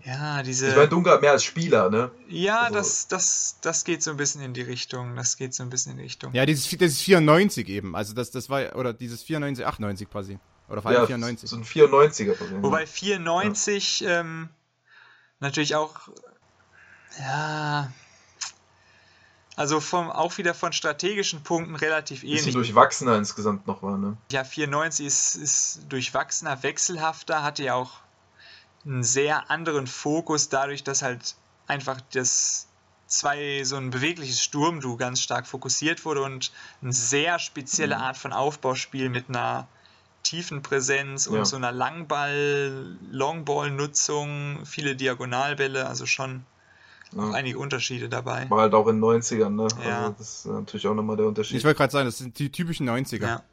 Ja, diese. Ich meine, Dunga mehr als Spieler, ne? Ja, also. das, das, das geht so ein bisschen in die Richtung. Das geht so ein bisschen in die Richtung. Ja, dieses, das ist 94 eben. Also das, das war, oder dieses 94, 98 quasi. Oder vor allem ja, 94. So ein 94er. Problem. Wobei 94 ja. ähm, natürlich auch, ja, also vom, auch wieder von strategischen Punkten relativ ähnlich. Bisschen durchwachsener insgesamt noch war, ne? Ja, 94 ist, ist durchwachsener, wechselhafter, hatte ja auch einen sehr anderen Fokus, dadurch, dass halt einfach das zwei so ein bewegliches Sturmdu ganz stark fokussiert wurde und eine sehr spezielle mhm. Art von Aufbauspiel mit einer Tiefenpräsenz und ja. so einer Langball, Longball-Nutzung, viele Diagonalbälle, also schon ja. einige Unterschiede dabei. War halt auch in den 90ern, ne? Ja. Also das ist natürlich auch nochmal der Unterschied. Ich wollte gerade sagen, das sind die typischen 90er. Ja.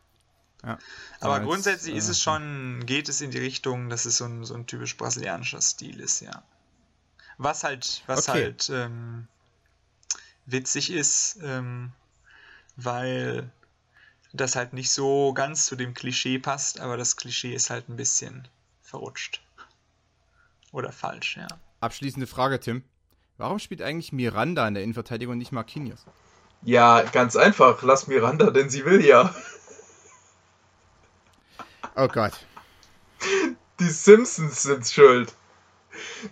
ja. Aber jetzt, grundsätzlich äh, ist es schon, geht es in die Richtung, dass es so ein, so ein typisch brasilianischer Stil ist, ja. Was halt, was okay. halt ähm, witzig ist, ähm, weil das halt nicht so ganz zu dem Klischee passt, aber das Klischee ist halt ein bisschen verrutscht. Oder falsch, ja. Abschließende Frage, Tim. Warum spielt eigentlich Miranda in der Innenverteidigung und nicht Marquinhos? Ja, ganz einfach. Lass Miranda, denn sie will ja. Oh Gott. Die Simpsons sind schuld.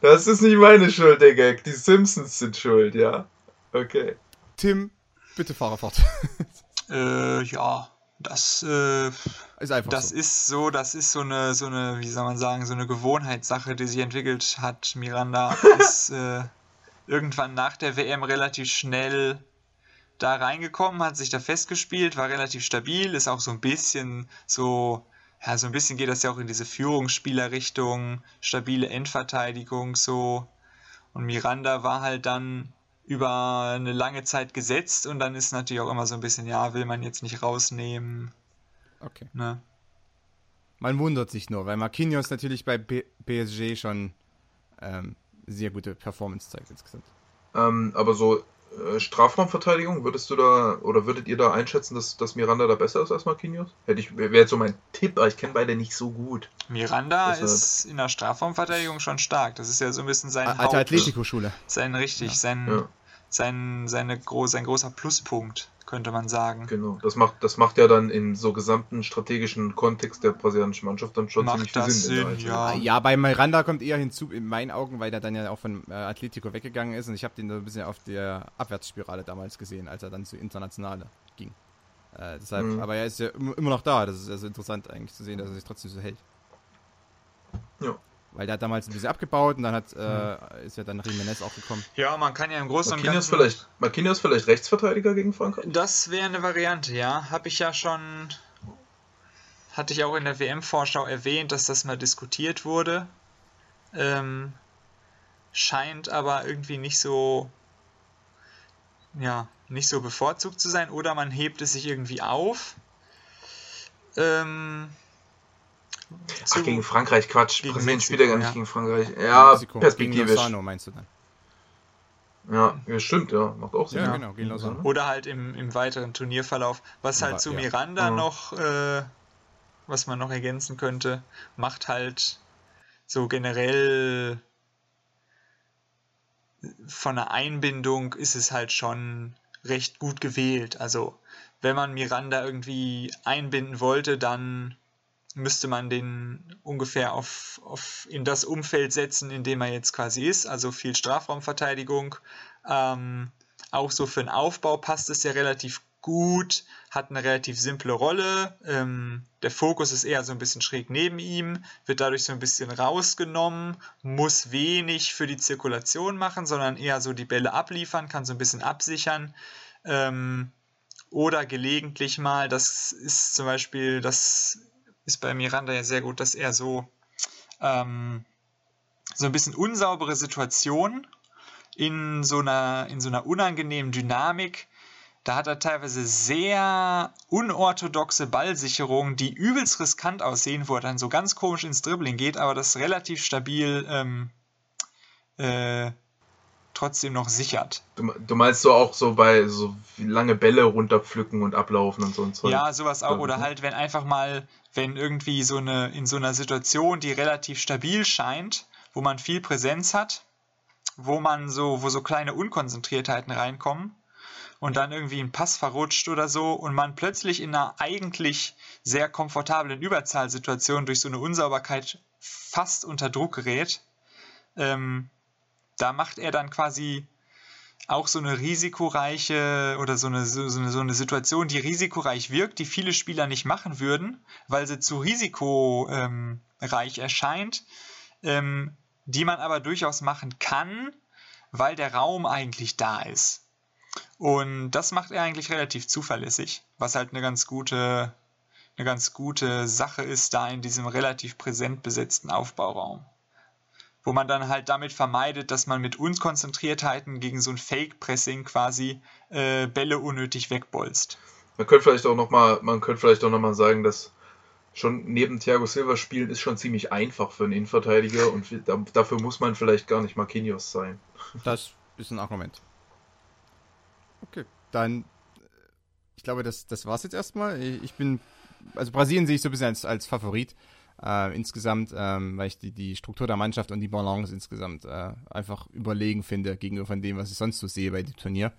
Das ist nicht meine Schuld, der Gag. Die Simpsons sind schuld, ja. Okay. Tim, bitte fahre fort. Äh, ja, das äh, ist einfach das so. ist so, das ist so eine, so eine, wie soll man sagen, so eine Gewohnheitssache, die sich entwickelt hat. Miranda ist äh, irgendwann nach der WM relativ schnell da reingekommen, hat sich da festgespielt, war relativ stabil, ist auch so ein bisschen so, ja, so ein bisschen geht das ja auch in diese Führungsspielerrichtung, stabile Endverteidigung so. Und Miranda war halt dann über eine lange Zeit gesetzt und dann ist natürlich auch immer so ein bisschen, ja, will man jetzt nicht rausnehmen. Okay. Ne? Man wundert sich nur, weil Marquinhos natürlich bei B PSG schon ähm, sehr gute Performance zeigt insgesamt. Ähm, aber so äh, Strafraumverteidigung, würdest du da oder würdet ihr da einschätzen, dass, dass Miranda da besser ist als Marquinhos? Hätte ich, wäre jetzt so mein Tipp, aber ich kenne beide nicht so gut. Miranda Deshalb. ist in der Strafraumverteidigung schon stark. Das ist ja so ein bisschen sein Alte Atletico-Schule. Sein richtig, ja. sein ja sein, seine gro sein großer Pluspunkt, könnte man sagen. Genau, das macht, das macht ja dann im so gesamten strategischen Kontext der brasilianischen Mannschaft dann schon macht ziemlich viel Sinn. Sinn ja. ja, bei Miranda kommt eher hinzu, in meinen Augen, weil der dann ja auch von äh, Atletico weggegangen ist und ich habe den so ein bisschen auf der Abwärtsspirale damals gesehen, als er dann zu Internationale ging. Äh, deshalb, mhm. aber er ist ja immer noch da, das ist also interessant eigentlich zu sehen, dass er sich trotzdem so hält. Ja. Weil der hat damals ein bisschen abgebaut und dann hat, äh, ist ja dann Jimenez auch gekommen. Ja, man kann ja im Großen und Ganzen. Vielleicht, Marquinhos vielleicht Rechtsverteidiger gegen Frankreich? Das wäre eine Variante, ja. Habe ich ja schon. Hatte ich auch in der WM-Vorschau erwähnt, dass das mal diskutiert wurde. Ähm, scheint aber irgendwie nicht so. ja, nicht so bevorzugt zu sein oder man hebt es sich irgendwie auf. Ähm, Ach, gegen Frankreich, Quatsch. Gegen Brasilien spielt ja gar nicht ja. gegen Frankreich. Ja, Mexiko, Gegen perspektivisch. Lozano meinst du dann? Ja, ja, stimmt, ja. Macht auch Sinn. Ja, Ja, genau, gegen Lozano. Oder halt im, im weiteren Turnierverlauf. Was halt zu. Miranda Mhm. noch, äh, was man noch ergänzen könnte, macht halt so generell von der Einbindung ist es halt schon recht gut gewählt. Also wenn man Miranda irgendwie einbinden wollte, dann müsste man den ungefähr auf, auf in das Umfeld setzen, in dem er jetzt quasi ist, also viel Strafraumverteidigung. Ähm, auch so für den Aufbau passt es ja relativ gut, hat eine relativ simple Rolle. Ähm, der Fokus ist eher so ein bisschen schräg neben ihm, wird dadurch so ein bisschen rausgenommen, muss wenig für die Zirkulation machen, sondern eher so die Bälle abliefern, kann so ein bisschen absichern. Ähm, oder gelegentlich mal, das ist zum Beispiel, das ist bei Miranda ja sehr gut, dass er so, ähm, so ein bisschen unsaubere Situationen in so einer, in so einer unangenehmen Dynamik. Da hat er teilweise sehr unorthodoxe Ballsicherungen, die übelst riskant aussehen, wo er dann so ganz komisch ins Dribbling geht, aber das relativ stabil ähm, äh, trotzdem noch sichert. Du, du meinst so auch so bei so lange Bälle runterpflücken und ablaufen und so ein Zeug. Ja, sowas auch. Oder halt, wenn einfach mal, wenn irgendwie so eine, in so einer Situation, die relativ stabil scheint, wo man viel Präsenz hat, wo man so, wo so kleine Unkonzentriertheiten reinkommen und dann irgendwie ein Pass verrutscht oder so und man plötzlich in einer eigentlich sehr komfortablen Überzahlsituation durch so eine Unsauberkeit fast unter Druck gerät, ähm, da macht er dann quasi auch so eine risikoreiche oder so eine, so, eine, so eine Situation, die risikoreich wirkt, die viele Spieler nicht machen würden, weil sie zu risikoreich erscheint, ähm, die man aber durchaus machen kann, weil der Raum eigentlich da ist. Und das macht er eigentlich relativ zuverlässig, was halt eine ganz gute, eine ganz gute Sache ist da in diesem relativ präsent besetzten Aufbauraum wo man dann halt damit vermeidet, dass man mit Unkonzentriertheiten gegen so ein Fake-Pressing quasi äh, Bälle unnötig wegbolzt. Man könnte vielleicht auch noch mal, man könnte vielleicht auch noch mal sagen, dass schon neben Thiago Silva spielen ist schon ziemlich einfach für einen Innenverteidiger und da, dafür muss man vielleicht gar nicht Marquinhos sein. Das ist ein Argument. Okay, dann, äh, ich glaube, das, das war's jetzt erstmal. Ich bin, also Brasilien sehe ich so ein bisschen als, als Favorit. Äh, insgesamt, ähm, weil ich die, die Struktur der Mannschaft und die Balance insgesamt äh, einfach überlegen finde gegenüber von dem, was ich sonst so sehe bei dem Turnier.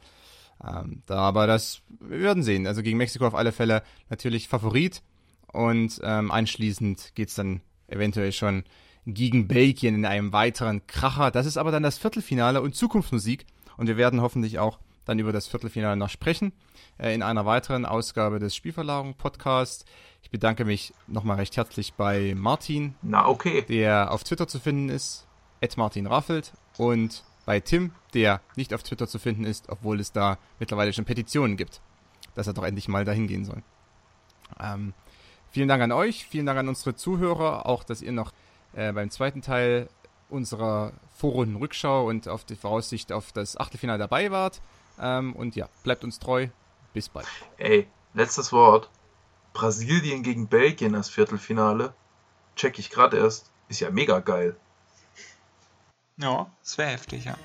Ähm, da aber das, wir werden sehen. Also gegen Mexiko auf alle Fälle natürlich Favorit und ähm, anschließend geht's dann eventuell schon gegen Belgien in einem weiteren Kracher. Das ist aber dann das Viertelfinale und Zukunftsmusik und wir werden hoffentlich auch dann über das Viertelfinale noch sprechen äh, in einer weiteren Ausgabe des Spielverlagerung Podcasts. Ich bedanke mich nochmal recht herzlich bei Martin, Na, okay. der auf Twitter zu finden ist, Martin Raffelt und bei Tim, der nicht auf Twitter zu finden ist, obwohl es da mittlerweile schon Petitionen gibt, dass er doch endlich mal dahin gehen soll. Ähm, vielen Dank an euch, vielen Dank an unsere Zuhörer, auch dass ihr noch äh, beim zweiten Teil unserer Vorrunden-Rückschau und auf die Voraussicht auf das Achtelfinale dabei wart. Ähm, und ja, bleibt uns treu. Bis bald. Ey, letztes Wort. Brasilien gegen Belgien als Viertelfinale. Check ich gerade erst. Ist ja mega geil. Ja, das wäre heftig, ja.